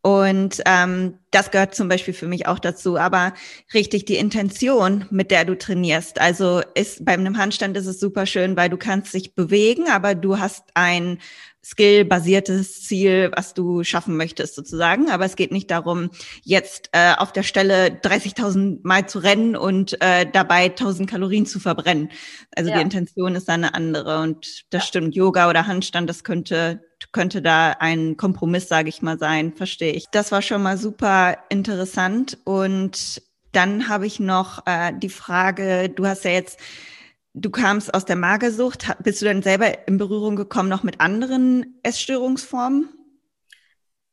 [SPEAKER 1] Und ähm, das gehört zum Beispiel für mich auch dazu. Aber richtig die Intention, mit der du trainierst. Also ist bei einem Handstand ist es super schön, weil du kannst dich bewegen, aber du hast ein skill-basiertes Ziel, was du schaffen möchtest sozusagen. Aber es geht nicht darum, jetzt äh, auf der Stelle 30.000 Mal zu rennen und äh, dabei 1.000 Kalorien zu verbrennen. Also ja. die Intention ist da eine andere. Und das ja. stimmt, Yoga oder Handstand, das könnte könnte da ein Kompromiss, sage ich mal, sein, verstehe ich. Das war schon mal super interessant. Und dann habe ich noch äh, die Frage, du hast ja jetzt Du kamst aus der Magersucht. Bist du denn selber in Berührung gekommen noch mit anderen Essstörungsformen?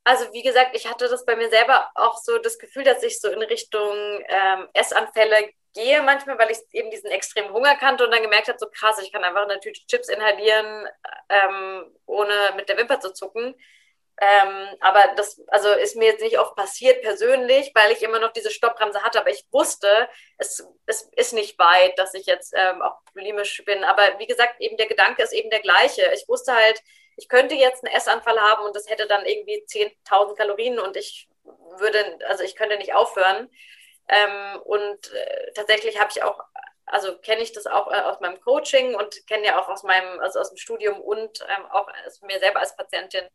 [SPEAKER 2] Also wie gesagt, ich hatte das bei mir selber auch so das Gefühl, dass ich so in Richtung ähm, Essanfälle gehe manchmal, weil ich eben diesen extremen Hunger kannte und dann gemerkt habe, so krass, ich kann einfach eine Tüte Chips inhalieren, ähm, ohne mit der Wimper zu zucken. Ähm, aber das also ist mir jetzt nicht oft passiert persönlich, weil ich immer noch diese Stoppbremse hatte. Aber ich wusste, es, es ist nicht weit, dass ich jetzt ähm, auch bulimisch bin. Aber wie gesagt, eben der Gedanke ist eben der gleiche. Ich wusste halt, ich könnte jetzt einen Essanfall haben und das hätte dann irgendwie 10.000 Kalorien und ich würde, also ich könnte nicht aufhören. Ähm, und äh, tatsächlich habe ich auch, also kenne ich das auch äh, aus meinem Coaching und kenne ja auch aus meinem, also aus dem Studium und ähm, auch mir selber als Patientin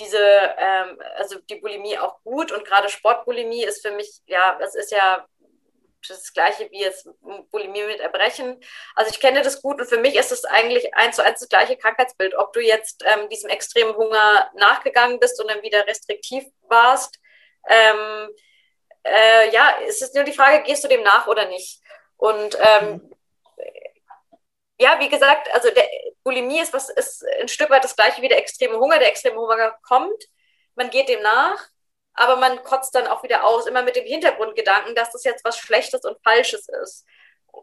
[SPEAKER 2] diese, ähm, also die Bulimie auch gut und gerade Sportbulimie ist für mich, ja, das ist ja das gleiche wie jetzt Bulimie mit Erbrechen. Also ich kenne das gut und für mich ist es eigentlich eins zu eins das gleiche Krankheitsbild. Ob du jetzt ähm, diesem extremen Hunger nachgegangen bist und dann wieder restriktiv warst, ähm, äh, ja, es ist nur die Frage, gehst du dem nach oder nicht? Und ähm, ja, wie gesagt, also der Bulimie ist was ist ein Stück weit das gleiche wie der extreme Hunger. Der extreme Hunger kommt, man geht dem nach, aber man kotzt dann auch wieder aus, immer mit dem Hintergrundgedanken, dass das jetzt was Schlechtes und Falsches ist.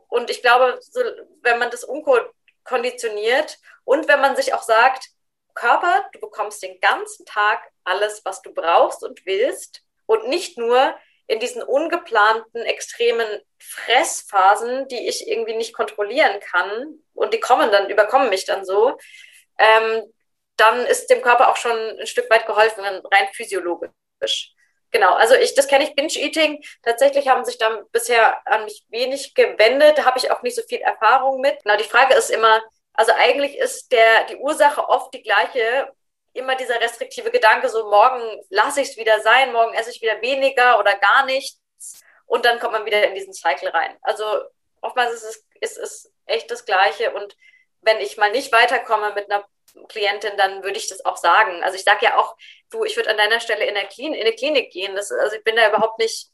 [SPEAKER 2] Und ich glaube, so, wenn man das umkonditioniert und wenn man sich auch sagt, Körper, du bekommst den ganzen Tag alles, was du brauchst und willst und nicht nur in diesen ungeplanten, extremen Fressphasen, die ich irgendwie nicht kontrollieren kann und die kommen dann, überkommen mich dann so, ähm, dann ist dem Körper auch schon ein Stück weit geholfen, rein physiologisch. Genau, also ich, das kenne ich, Binge-Eating. Tatsächlich haben sich dann bisher an mich wenig gewendet, da habe ich auch nicht so viel Erfahrung mit. Genau, die Frage ist immer, also eigentlich ist der, die Ursache oft die gleiche, immer dieser restriktive Gedanke, so morgen lasse ich es wieder sein, morgen esse ich wieder weniger oder gar nichts und dann kommt man wieder in diesen Cycle rein. Also oftmals ist es, ist es echt das Gleiche und wenn ich mal nicht weiterkomme mit einer Klientin, dann würde ich das auch sagen. Also ich sage ja auch, du, ich würde an deiner Stelle in, der Klin in eine Klinik gehen. Das, also ich bin da überhaupt nicht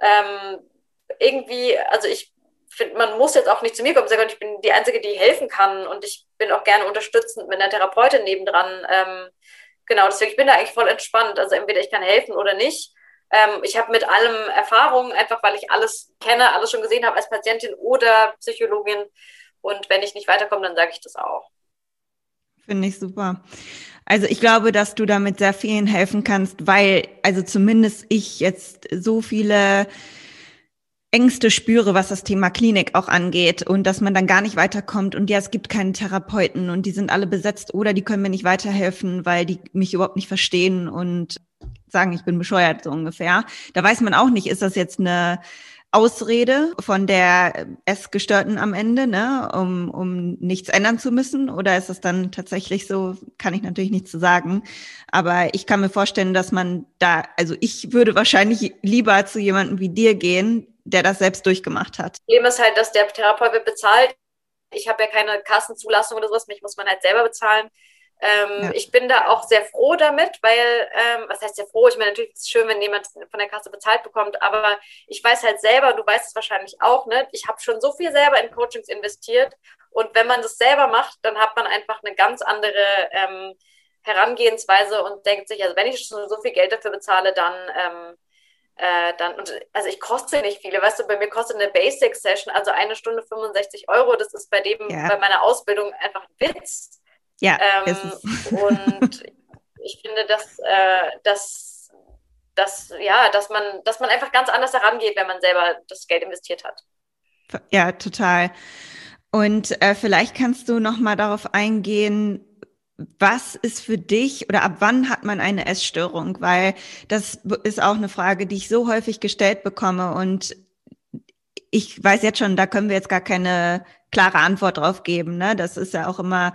[SPEAKER 2] ähm, irgendwie, also ich finde, man muss jetzt auch nicht zu mir kommen, sagen, ich bin die Einzige, die helfen kann und ich bin auch gerne unterstützend mit einer Therapeutin nebendran. Ähm, genau, deswegen, ich bin da eigentlich voll entspannt. Also entweder ich kann helfen oder nicht. Ähm, ich habe mit allem Erfahrung, einfach weil ich alles kenne, alles schon gesehen habe als Patientin oder Psychologin. Und wenn ich nicht weiterkomme, dann sage ich das auch.
[SPEAKER 1] Finde ich super. Also ich glaube, dass du damit sehr vielen helfen kannst, weil, also zumindest ich jetzt so viele Ängste spüre, was das Thema Klinik auch angeht und dass man dann gar nicht weiterkommt und ja, es gibt keinen Therapeuten und die sind alle besetzt oder die können mir nicht weiterhelfen, weil die mich überhaupt nicht verstehen und sagen, ich bin bescheuert so ungefähr. Da weiß man auch nicht, ist das jetzt eine Ausrede von der Essgestörten am Ende, ne, um, um nichts ändern zu müssen? Oder ist es dann tatsächlich so, kann ich natürlich nicht zu sagen. Aber ich kann mir vorstellen, dass man da, also ich würde wahrscheinlich lieber zu jemandem wie dir gehen, der das selbst durchgemacht hat.
[SPEAKER 2] Problem ist halt, dass der Therapeut wird bezahlt. Ich habe ja keine Kassenzulassung oder sowas, mich muss man halt selber bezahlen. Ähm, ja. Ich bin da auch sehr froh damit, weil, ähm, was heißt sehr froh? Ich meine, natürlich ist es schön, wenn jemand von der Kasse bezahlt bekommt, aber ich weiß halt selber, du weißt es wahrscheinlich auch, ne? Ich habe schon so viel selber in Coachings investiert und wenn man das selber macht, dann hat man einfach eine ganz andere ähm, Herangehensweise und denkt sich, also wenn ich schon so viel Geld dafür bezahle, dann ähm, äh, dann, und, also ich koste nicht viele, weißt du, bei mir kostet eine Basic Session, also eine Stunde 65 Euro, das ist bei dem, ja. bei meiner Ausbildung einfach ein Witz.
[SPEAKER 1] Ja.
[SPEAKER 2] Ähm, und ich finde, dass, äh, dass, dass, ja, dass man, dass man einfach ganz anders herangeht, wenn man selber das Geld investiert hat.
[SPEAKER 1] Ja, total. Und äh, vielleicht kannst du noch mal darauf eingehen, was ist für dich oder ab wann hat man eine Essstörung? Weil das ist auch eine Frage, die ich so häufig gestellt bekomme und ich weiß jetzt schon, da können wir jetzt gar keine klare Antwort drauf geben. Ne? Das ist ja auch immer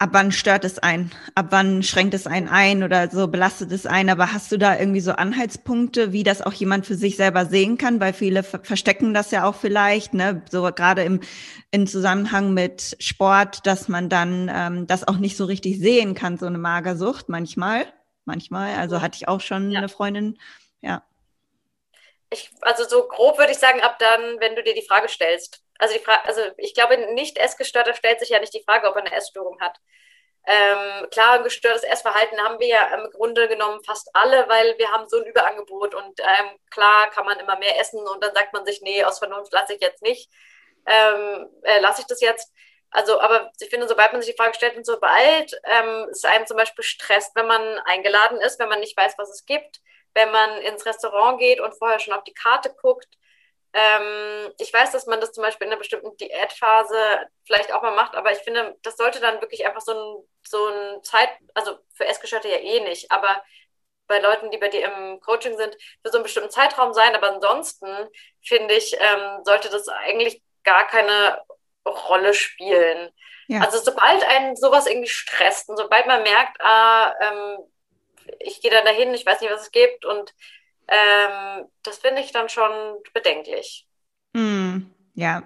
[SPEAKER 1] ab wann stört es ein? Ab wann schränkt es einen ein oder so belastet es ein? Aber hast du da irgendwie so Anhaltspunkte, wie das auch jemand für sich selber sehen kann? Weil viele verstecken das ja auch vielleicht, ne? So gerade im, im Zusammenhang mit Sport, dass man dann ähm, das auch nicht so richtig sehen kann, so eine Magersucht manchmal. Manchmal. Also hatte ich auch schon ja. eine Freundin, ja.
[SPEAKER 2] Ich, also so grob würde ich sagen, ab dann, wenn du dir die Frage stellst. Also, die Frage, also ich glaube, nicht Essgestörter stellt sich ja nicht die Frage, ob er eine Essstörung hat. Ähm, klar, ein gestörtes Essverhalten haben wir ja im Grunde genommen fast alle, weil wir haben so ein Überangebot und ähm, klar kann man immer mehr essen und dann sagt man sich, nee, aus Vernunft lasse ich jetzt nicht, ähm, äh, lasse ich das jetzt. Also, aber ich finde, sobald man sich die Frage stellt und sobald ähm, es einem zum Beispiel stresst, wenn man eingeladen ist, wenn man nicht weiß, was es gibt, wenn man ins Restaurant geht und vorher schon auf die Karte guckt, ähm, ich weiß, dass man das zum Beispiel in einer bestimmten Diätphase vielleicht auch mal macht, aber ich finde, das sollte dann wirklich einfach so ein, so ein Zeit, also für Essgestörte ja eh nicht, aber bei Leuten, die bei dir im Coaching sind, für so einen bestimmten Zeitraum sein. Aber ansonsten, finde ich, ähm, sollte das eigentlich gar keine Rolle spielen. Ja. Also sobald einen sowas irgendwie stresst und sobald man merkt, ah, ähm, ich gehe dann dahin, ich weiß nicht, was es gibt und ähm, das finde ich dann schon bedenklich.
[SPEAKER 1] Mm, ja,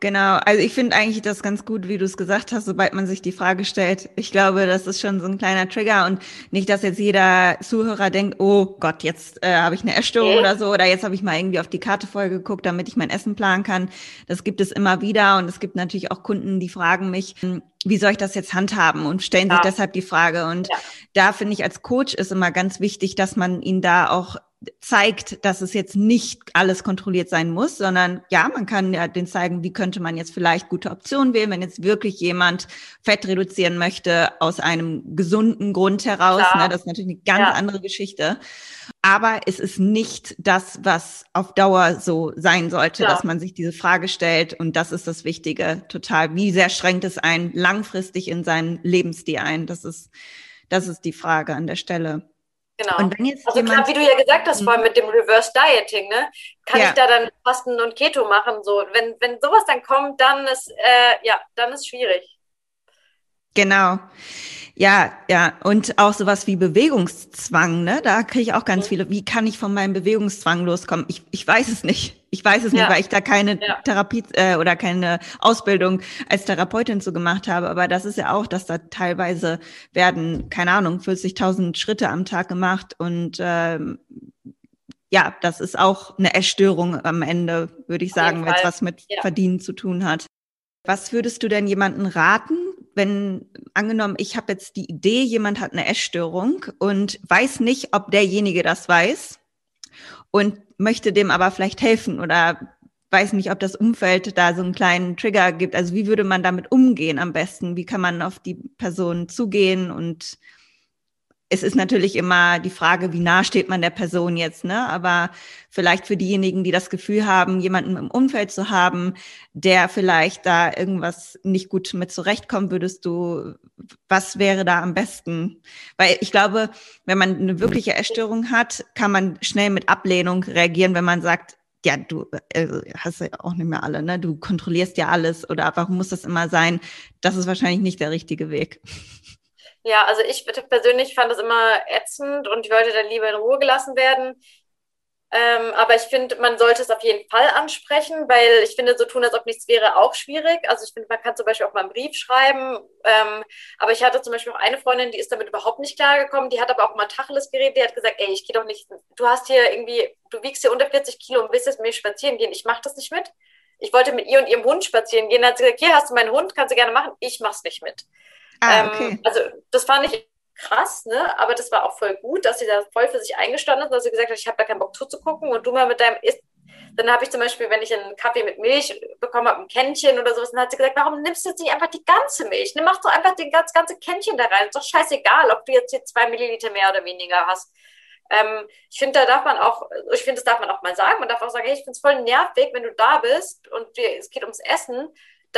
[SPEAKER 1] Genau, also ich finde eigentlich das ganz gut, wie du es gesagt hast, sobald man sich die Frage stellt. Ich glaube, das ist schon so ein kleiner Trigger und nicht, dass jetzt jeder Zuhörer denkt, oh Gott, jetzt äh, habe ich eine Essstörung okay. oder so oder jetzt habe ich mal irgendwie auf die Karte voll geguckt, damit ich mein Essen planen kann. Das gibt es immer wieder und es gibt natürlich auch Kunden, die fragen mich, hm, wie soll ich das jetzt handhaben und stellen ja. sich deshalb die Frage. Und ja. da finde ich als Coach ist immer ganz wichtig, dass man ihn da auch zeigt, dass es jetzt nicht alles kontrolliert sein muss, sondern ja, man kann ja den zeigen, wie könnte man jetzt vielleicht gute Optionen wählen, wenn jetzt wirklich jemand Fett reduzieren möchte aus einem gesunden Grund heraus. Ne, das ist natürlich eine ganz ja. andere Geschichte. Aber es ist nicht das, was auf Dauer so sein sollte, ja. dass man sich diese Frage stellt. Und das ist das Wichtige total. Wie sehr schränkt es einen langfristig in seinen Lebensstil ein? Das ist, das ist die Frage an der Stelle.
[SPEAKER 2] Genau. Und wenn jetzt also klar, wie du ja gesagt hast, vor allem mit dem Reverse Dieting, ne? Kann ja. ich da dann Fasten und Keto machen? So, wenn, wenn sowas dann kommt, dann ist äh, ja, dann ist schwierig.
[SPEAKER 1] Genau. Ja, ja, und auch sowas wie Bewegungszwang, ne? Da kriege ich auch ganz mhm. viele. Wie kann ich von meinem Bewegungszwang loskommen? Ich, ich weiß es nicht. Ich weiß es ja. nicht, weil ich da keine ja. Therapie äh, oder keine Ausbildung als Therapeutin zu gemacht habe. Aber das ist ja auch, dass da teilweise werden, keine Ahnung, 40.000 Schritte am Tag gemacht und ähm, ja, das ist auch eine Essstörung am Ende, würde ich sagen, wenn es was mit ja. Verdienen zu tun hat. Was würdest du denn jemanden raten, wenn angenommen, ich habe jetzt die Idee, jemand hat eine Essstörung und weiß nicht, ob derjenige das weiß und möchte dem aber vielleicht helfen oder weiß nicht, ob das Umfeld da so einen kleinen Trigger gibt. Also wie würde man damit umgehen am besten? Wie kann man auf die Person zugehen und es ist natürlich immer die Frage, wie nah steht man der Person jetzt, ne? Aber vielleicht für diejenigen, die das Gefühl haben, jemanden im Umfeld zu haben, der vielleicht da irgendwas nicht gut mit zurechtkommt, würdest du, was wäre da am besten? Weil ich glaube, wenn man eine wirkliche Essstörung hat, kann man schnell mit Ablehnung reagieren, wenn man sagt, ja, du äh, hast ja auch nicht mehr alle, ne? Du kontrollierst ja alles oder warum muss das immer sein? Das ist wahrscheinlich nicht der richtige Weg.
[SPEAKER 2] Ja, also ich persönlich fand das immer ätzend und ich wollte dann lieber in Ruhe gelassen werden. Ähm, aber ich finde, man sollte es auf jeden Fall ansprechen, weil ich finde, so tun, als ob nichts wäre, auch schwierig. Also ich finde, man kann zum Beispiel auch mal einen Brief schreiben. Ähm, aber ich hatte zum Beispiel auch eine Freundin, die ist damit überhaupt nicht klargekommen. Die hat aber auch mal Tacheles geredet. Die hat gesagt, ey, ich gehe doch nicht, du hast hier irgendwie, du wiegst hier unter 40 Kilo und willst jetzt mit mir spazieren gehen. Ich mache das nicht mit. Ich wollte mit ihr und ihrem Hund spazieren gehen. Dann hat sie gesagt, hier hast du meinen Hund, kannst du gerne machen. Ich mach's nicht mit. Ah, ähm, okay. ähm, also das fand ich krass, ne? Aber das war auch voll gut, dass sie da voll für sich eingestanden hat, dass sie gesagt hat, ich habe da keinen Bock zuzugucken und du mal mit deinem ist. Dann habe ich zum Beispiel, wenn ich einen Kaffee mit Milch bekommen habe, ein Kännchen oder sowas, dann hat sie gesagt, warum nimmst du jetzt nicht einfach die ganze Milch? Ne, mach doch einfach das ganz, ganze Kännchen da rein. Ist doch scheißegal, ob du jetzt hier zwei Milliliter mehr oder weniger hast. Ähm, ich finde, da darf man auch, ich finde, das darf man auch mal sagen. Man darf auch sagen, hey, ich finde es voll nervig, wenn du da bist und dir, es geht ums Essen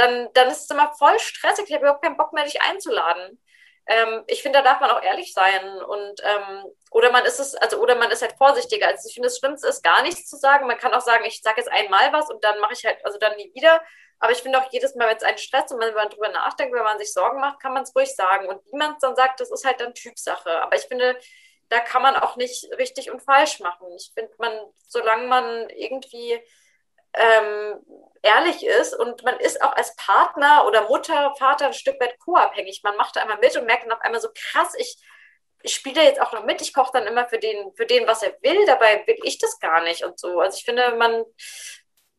[SPEAKER 2] dann, dann ist es immer voll stressig. Ich habe überhaupt keinen Bock mehr, dich einzuladen. Ähm, ich finde, da darf man auch ehrlich sein. Und ähm, oder man ist es, also oder man ist halt vorsichtiger. Also ich finde, das Schlimmste ist, gar nichts zu sagen. Man kann auch sagen, ich sage jetzt einmal was und dann mache ich halt, also dann nie wieder. Aber ich finde auch jedes Mal, wenn es einen stresst und wenn man drüber nachdenkt, wenn man sich Sorgen macht, kann man es ruhig sagen. Und wie man es dann sagt, das ist halt dann Typsache. Aber ich finde, da kann man auch nicht richtig und falsch machen. Ich finde, man, solange man irgendwie ähm, ehrlich ist und man ist auch als Partner oder Mutter, Vater ein Stück weit co-abhängig. Man macht da einmal mit und merkt dann auf einmal so krass, ich, ich spiele jetzt auch noch mit, ich koche dann immer für den, für den, was er will, dabei will ich das gar nicht und so. Also ich finde, man,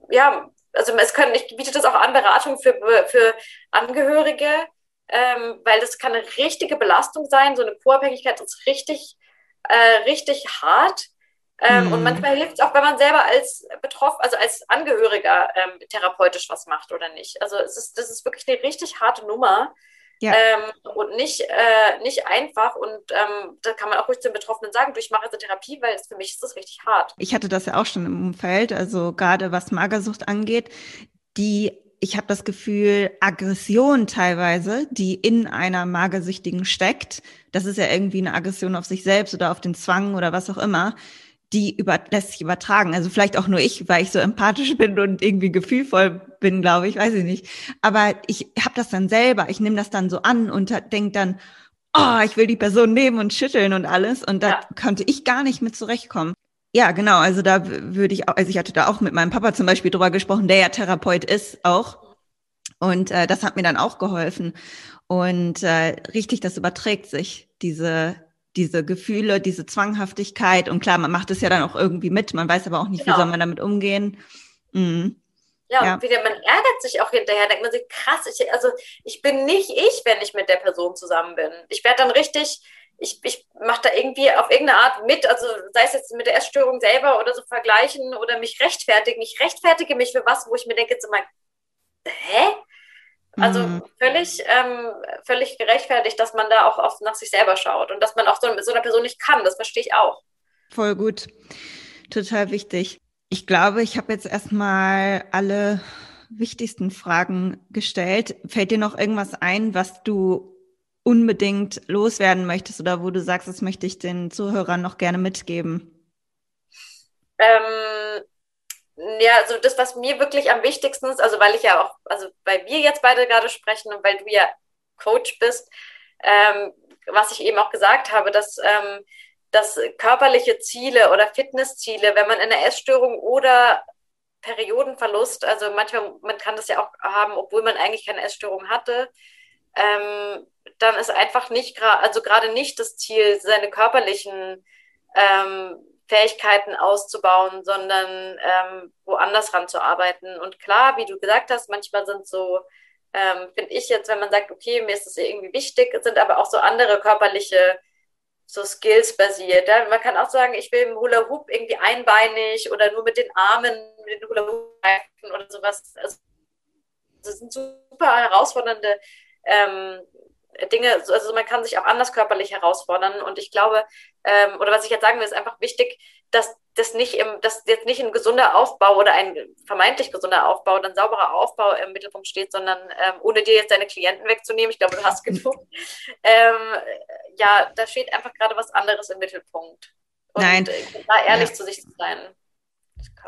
[SPEAKER 2] ja, also es können, ich biete das auch an, Beratung für, für Angehörige, ähm, weil das kann eine richtige Belastung sein. So eine Co-Abhängigkeit ist richtig, äh, richtig hart. Ähm, mhm. Und manchmal hilft es auch, wenn man selber als betroffen, also als Angehöriger ähm, therapeutisch was macht oder nicht. Also es ist, das ist wirklich eine richtig harte Nummer. Ja. Ähm, und nicht, äh, nicht einfach. Und ähm, da kann man auch ruhig zum Betroffenen sagen, du, ich mache jetzt eine Therapie, weil es, für mich ist das richtig hart.
[SPEAKER 1] Ich hatte das ja auch schon im Umfeld, also gerade was Magersucht angeht, die ich habe das Gefühl, Aggression teilweise, die in einer Magersüchtigen steckt, das ist ja irgendwie eine Aggression auf sich selbst oder auf den Zwang oder was auch immer, die über, lässt sich übertragen. Also vielleicht auch nur ich, weil ich so empathisch bin und irgendwie gefühlvoll bin, glaube ich, weiß ich nicht. Aber ich habe das dann selber, ich nehme das dann so an und denke dann, oh, ich will die Person nehmen und schütteln und alles. Und da ja. konnte ich gar nicht mit zurechtkommen. Ja, genau. Also da würde ich auch, also ich hatte da auch mit meinem Papa zum Beispiel drüber gesprochen, der ja Therapeut ist auch. Und äh, das hat mir dann auch geholfen. Und äh, richtig, das überträgt sich, diese, diese Gefühle, diese Zwanghaftigkeit. Und klar, man macht es ja dann auch irgendwie mit. Man weiß aber auch nicht, genau. wie soll man damit umgehen. Mhm.
[SPEAKER 2] Ja, ja, und wieder, man ärgert sich auch hinterher, denkt man sich, krass, ich, also ich bin nicht ich, wenn ich mit der Person zusammen bin. Ich werde dann richtig, ich, ich mache da irgendwie auf irgendeine Art mit, also sei es jetzt mit der Essstörung selber oder so vergleichen oder mich rechtfertigen. Ich rechtfertige mich für was, wo ich mir denke, jetzt immer, hä? Also mhm. völlig, ähm, völlig gerechtfertigt, dass man da auch oft nach sich selber schaut und dass man auch so mit so einer Person nicht kann. Das verstehe ich auch.
[SPEAKER 1] Voll gut. Total wichtig. Ich glaube, ich habe jetzt erstmal alle wichtigsten Fragen gestellt. Fällt dir noch irgendwas ein, was du unbedingt loswerden möchtest oder wo du sagst, das möchte ich den Zuhörern noch gerne mitgeben?
[SPEAKER 2] Ähm, ja, also das, was mir wirklich am wichtigsten ist, also weil ich ja auch, also weil wir jetzt beide gerade sprechen und weil du ja Coach bist, ähm, was ich eben auch gesagt habe, dass, ähm, dass körperliche Ziele oder Fitnessziele, wenn man in einer Essstörung oder Periodenverlust, also manchmal, man kann das ja auch haben, obwohl man eigentlich keine Essstörung hatte, ähm, dann ist einfach nicht also gerade nicht das Ziel, seine körperlichen ähm, Fähigkeiten auszubauen, sondern ähm, woanders ranzuarbeiten. Und klar, wie du gesagt hast, manchmal sind so, ähm, finde ich jetzt, wenn man sagt, okay, mir ist das irgendwie wichtig, sind aber auch so andere körperliche so Skills basiert. Ja? Man kann auch sagen, ich will im Hula Hoop irgendwie einbeinig oder nur mit den Armen, mit den Hula Hoop oder sowas. Also, das sind super herausfordernde ähm, Dinge, also man kann sich auch anders körperlich herausfordern. Und ich glaube, ähm, oder was ich jetzt sagen will, ist einfach wichtig, dass das nicht im, dass jetzt nicht ein gesunder Aufbau oder ein vermeintlich gesunder Aufbau, ein sauberer Aufbau im Mittelpunkt steht, sondern ähm, ohne dir jetzt deine Klienten wegzunehmen, ich glaube, du hast genug. ähm, ja, da steht einfach gerade was anderes im Mittelpunkt.
[SPEAKER 1] Und Nein.
[SPEAKER 2] da ehrlich ja. zu sich zu sein.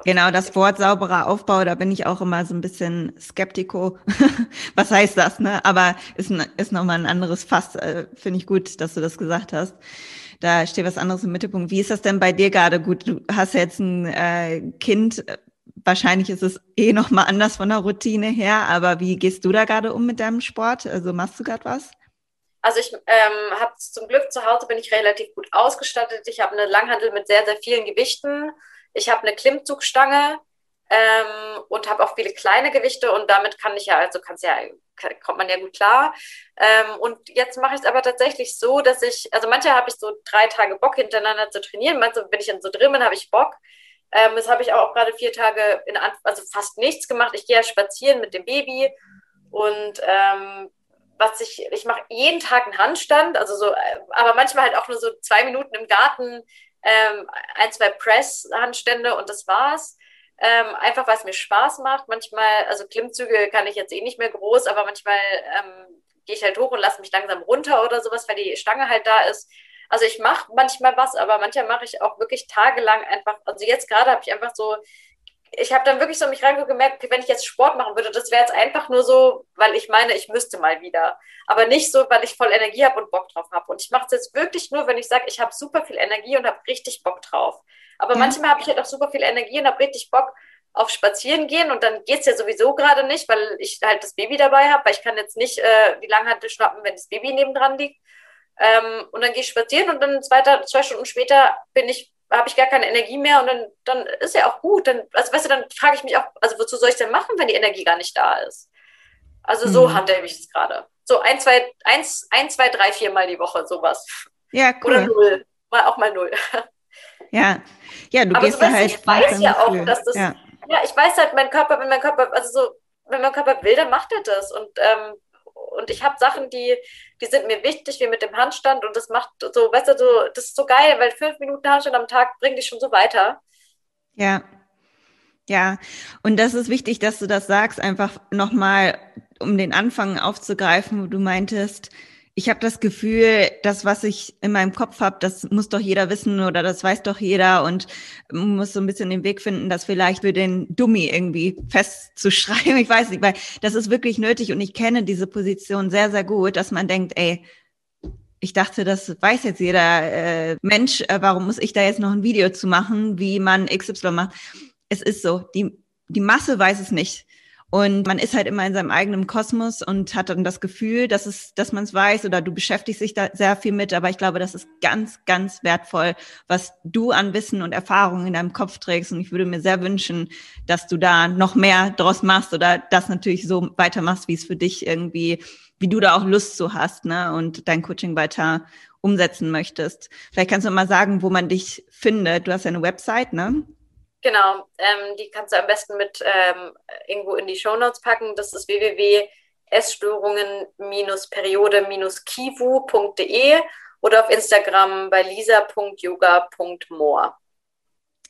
[SPEAKER 1] Genau, das Wort sauberer Aufbau, da bin ich auch immer so ein bisschen skeptiko. Was heißt das, ne? Aber ist, ist nochmal ein anderes Fass. Äh, Finde ich gut, dass du das gesagt hast. Da steht was anderes im Mittelpunkt. Wie ist das denn bei dir gerade? Gut, du hast jetzt ein äh, Kind. Wahrscheinlich ist es eh nochmal anders von der Routine her. Aber wie gehst du da gerade um mit deinem Sport? Also machst du gerade was?
[SPEAKER 2] Also ich ähm, habe zum Glück zu Hause bin ich relativ gut ausgestattet. Ich habe eine Langhandel mit sehr, sehr vielen Gewichten ich habe eine Klimmzugstange ähm, und habe auch viele kleine Gewichte und damit kann ich ja, also kann's ja, kommt man ja gut klar. Ähm, und jetzt mache ich es aber tatsächlich so, dass ich, also manche habe ich so drei Tage Bock hintereinander zu trainieren, manchmal bin ich dann so drin bin, habe ich Bock. Ähm, das habe ich auch gerade vier Tage in also fast nichts gemacht. Ich gehe ja spazieren mit dem Baby und ähm, was ich, ich mache jeden Tag einen Handstand, also so, äh, aber manchmal halt auch nur so zwei Minuten im Garten ähm, ein, zwei Press-Handstände und das war's. Ähm, einfach weil es mir Spaß macht. Manchmal, also Klimmzüge kann ich jetzt eh nicht mehr groß, aber manchmal ähm, gehe ich halt hoch und lasse mich langsam runter oder sowas, weil die Stange halt da ist. Also ich mache manchmal was, aber manchmal mache ich auch wirklich tagelang einfach, also jetzt gerade habe ich einfach so ich habe dann wirklich so mich reingemerkt, wenn ich jetzt Sport machen würde, das wäre jetzt einfach nur so, weil ich meine, ich müsste mal wieder. Aber nicht so, weil ich voll Energie habe und Bock drauf habe. Und ich mache es jetzt wirklich nur, wenn ich sage, ich habe super viel Energie und habe richtig Bock drauf. Aber ja. manchmal habe ich halt auch super viel Energie und habe richtig Bock auf Spazieren gehen und dann geht es ja sowieso gerade nicht, weil ich halt das Baby dabei habe, weil ich kann jetzt nicht äh, die Langhantel schnappen, wenn das Baby nebendran liegt. Ähm, und dann gehe ich spazieren und dann zwei, zwei Stunden später bin ich habe ich gar keine Energie mehr und dann, dann ist ja auch gut. Dann, also weißt du, dann frage ich mich auch, also wozu soll ich denn machen, wenn die Energie gar nicht da ist? Also so mhm. handle ich es gerade. So ein, zwei, eins, ein, zwei, drei, vier Mal die Woche, sowas.
[SPEAKER 1] Ja,
[SPEAKER 2] cool. Oder null. Mal auch mal null.
[SPEAKER 1] Ja. Ja, du
[SPEAKER 2] Aber
[SPEAKER 1] gehst
[SPEAKER 2] so,
[SPEAKER 1] da halt.
[SPEAKER 2] Ich weiß ja auch, dass das. Ja. ja, ich weiß halt, mein Körper, wenn mein Körper, also so, wenn mein Körper will, dann macht er das. Und ähm, und ich habe Sachen, die, die sind mir wichtig, wie mit dem Handstand und das macht so, weißt du, so, das ist so geil, weil fünf Minuten Handstand am Tag bringt dich schon so weiter.
[SPEAKER 1] Ja. Ja, und das ist wichtig, dass du das sagst, einfach nochmal, um den Anfang aufzugreifen, wo du meintest, ich habe das Gefühl, das, was ich in meinem Kopf habe, das muss doch jeder wissen oder das weiß doch jeder und muss so ein bisschen den Weg finden, das vielleicht für den Dummy irgendwie festzuschreiben. Ich weiß nicht, weil das ist wirklich nötig und ich kenne diese Position sehr, sehr gut, dass man denkt, ey, ich dachte, das weiß jetzt jeder äh, Mensch, äh, warum muss ich da jetzt noch ein Video zu machen, wie man XY macht. Es ist so, die, die Masse weiß es nicht. Und man ist halt immer in seinem eigenen Kosmos und hat dann das Gefühl, dass es, dass man es weiß oder du beschäftigst dich da sehr viel mit. Aber ich glaube, das ist ganz, ganz wertvoll, was du an Wissen und Erfahrungen in deinem Kopf trägst. Und ich würde mir sehr wünschen, dass du da noch mehr draus machst oder das natürlich so weitermachst, wie es für dich irgendwie, wie du da auch Lust zu hast, ne? Und dein Coaching weiter umsetzen möchtest. Vielleicht kannst du mal sagen, wo man dich findet. Du hast ja eine Website, ne?
[SPEAKER 2] Genau, ähm, die kannst du am besten mit ähm, irgendwo in die Show Notes packen. Das ist www.essstörungen-periode-kivu.de oder auf Instagram bei lisa.yoga.more.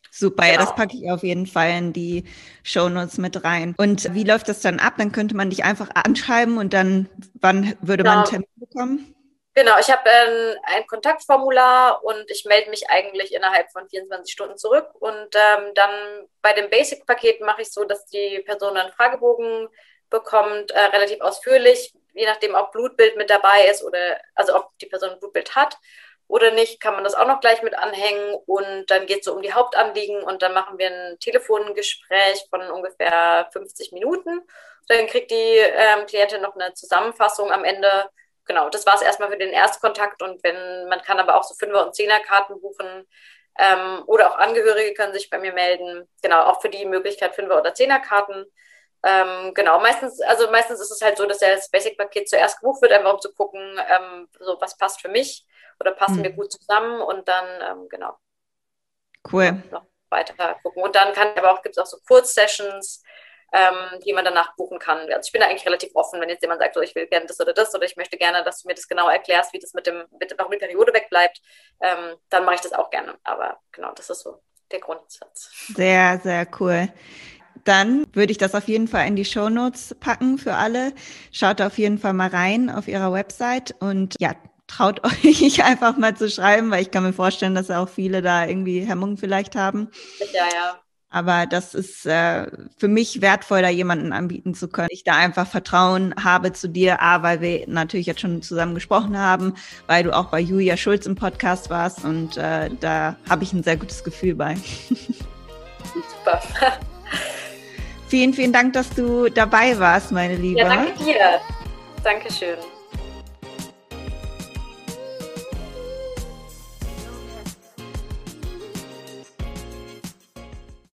[SPEAKER 1] Super, genau. ja, das packe ich auf jeden Fall in die Show Notes mit rein. Und wie läuft das dann ab? Dann könnte man dich einfach anschreiben und dann, wann würde genau. man einen Termin bekommen?
[SPEAKER 2] Genau, ich habe ähm, ein Kontaktformular und ich melde mich eigentlich innerhalb von 24 Stunden zurück. Und ähm, dann bei dem Basic-Paket mache ich so, dass die Person einen Fragebogen bekommt, äh, relativ ausführlich, je nachdem, ob Blutbild mit dabei ist oder also ob die Person ein Blutbild hat oder nicht, kann man das auch noch gleich mit anhängen. Und dann geht es so um die Hauptanliegen und dann machen wir ein Telefongespräch von ungefähr 50 Minuten. Dann kriegt die ähm, Klientin noch eine Zusammenfassung am Ende genau, das war es erstmal für den Erstkontakt und wenn, man kann aber auch so Fünfer- und Zehnerkarten buchen ähm, oder auch Angehörige können sich bei mir melden. Genau, auch für die Möglichkeit Fünfer- oder Zehnerkarten. Ähm, genau, meistens, also meistens ist es halt so, dass das Basic-Paket zuerst gebucht wird, einfach um zu gucken, ähm, so was passt für mich oder passen mhm. wir gut zusammen und dann, ähm, genau.
[SPEAKER 1] Cool.
[SPEAKER 2] Noch weiter gucken. Und dann kann aber auch, gibt es auch so Kurzsessions, ähm, die man danach buchen kann. Also ich bin da eigentlich relativ offen, wenn jetzt jemand sagt, so, ich will gerne das oder das oder ich möchte gerne, dass du mir das genau erklärst, wie das mit dem, mit, warum die Periode wegbleibt, ähm, dann mache ich das auch gerne. Aber genau, das ist so der Grundsatz.
[SPEAKER 1] Sehr, sehr cool dann würde ich das auf jeden Fall in die Show Notes packen für alle. Schaut auf jeden Fall mal rein auf ihrer Website und ja, traut euch einfach mal zu schreiben, weil ich kann mir vorstellen, dass auch viele da irgendwie Hemmungen vielleicht haben.
[SPEAKER 2] Ja, ja.
[SPEAKER 1] Aber das ist äh, für mich wertvoll, da jemanden anbieten zu können. Ich da einfach Vertrauen habe zu dir, A, weil wir natürlich jetzt schon zusammen gesprochen haben, weil du auch bei Julia Schulz im Podcast warst und äh, da habe ich ein sehr gutes Gefühl bei.
[SPEAKER 2] Super.
[SPEAKER 1] vielen, vielen Dank, dass du dabei warst, meine Liebe. Ja,
[SPEAKER 2] danke dir. Dankeschön.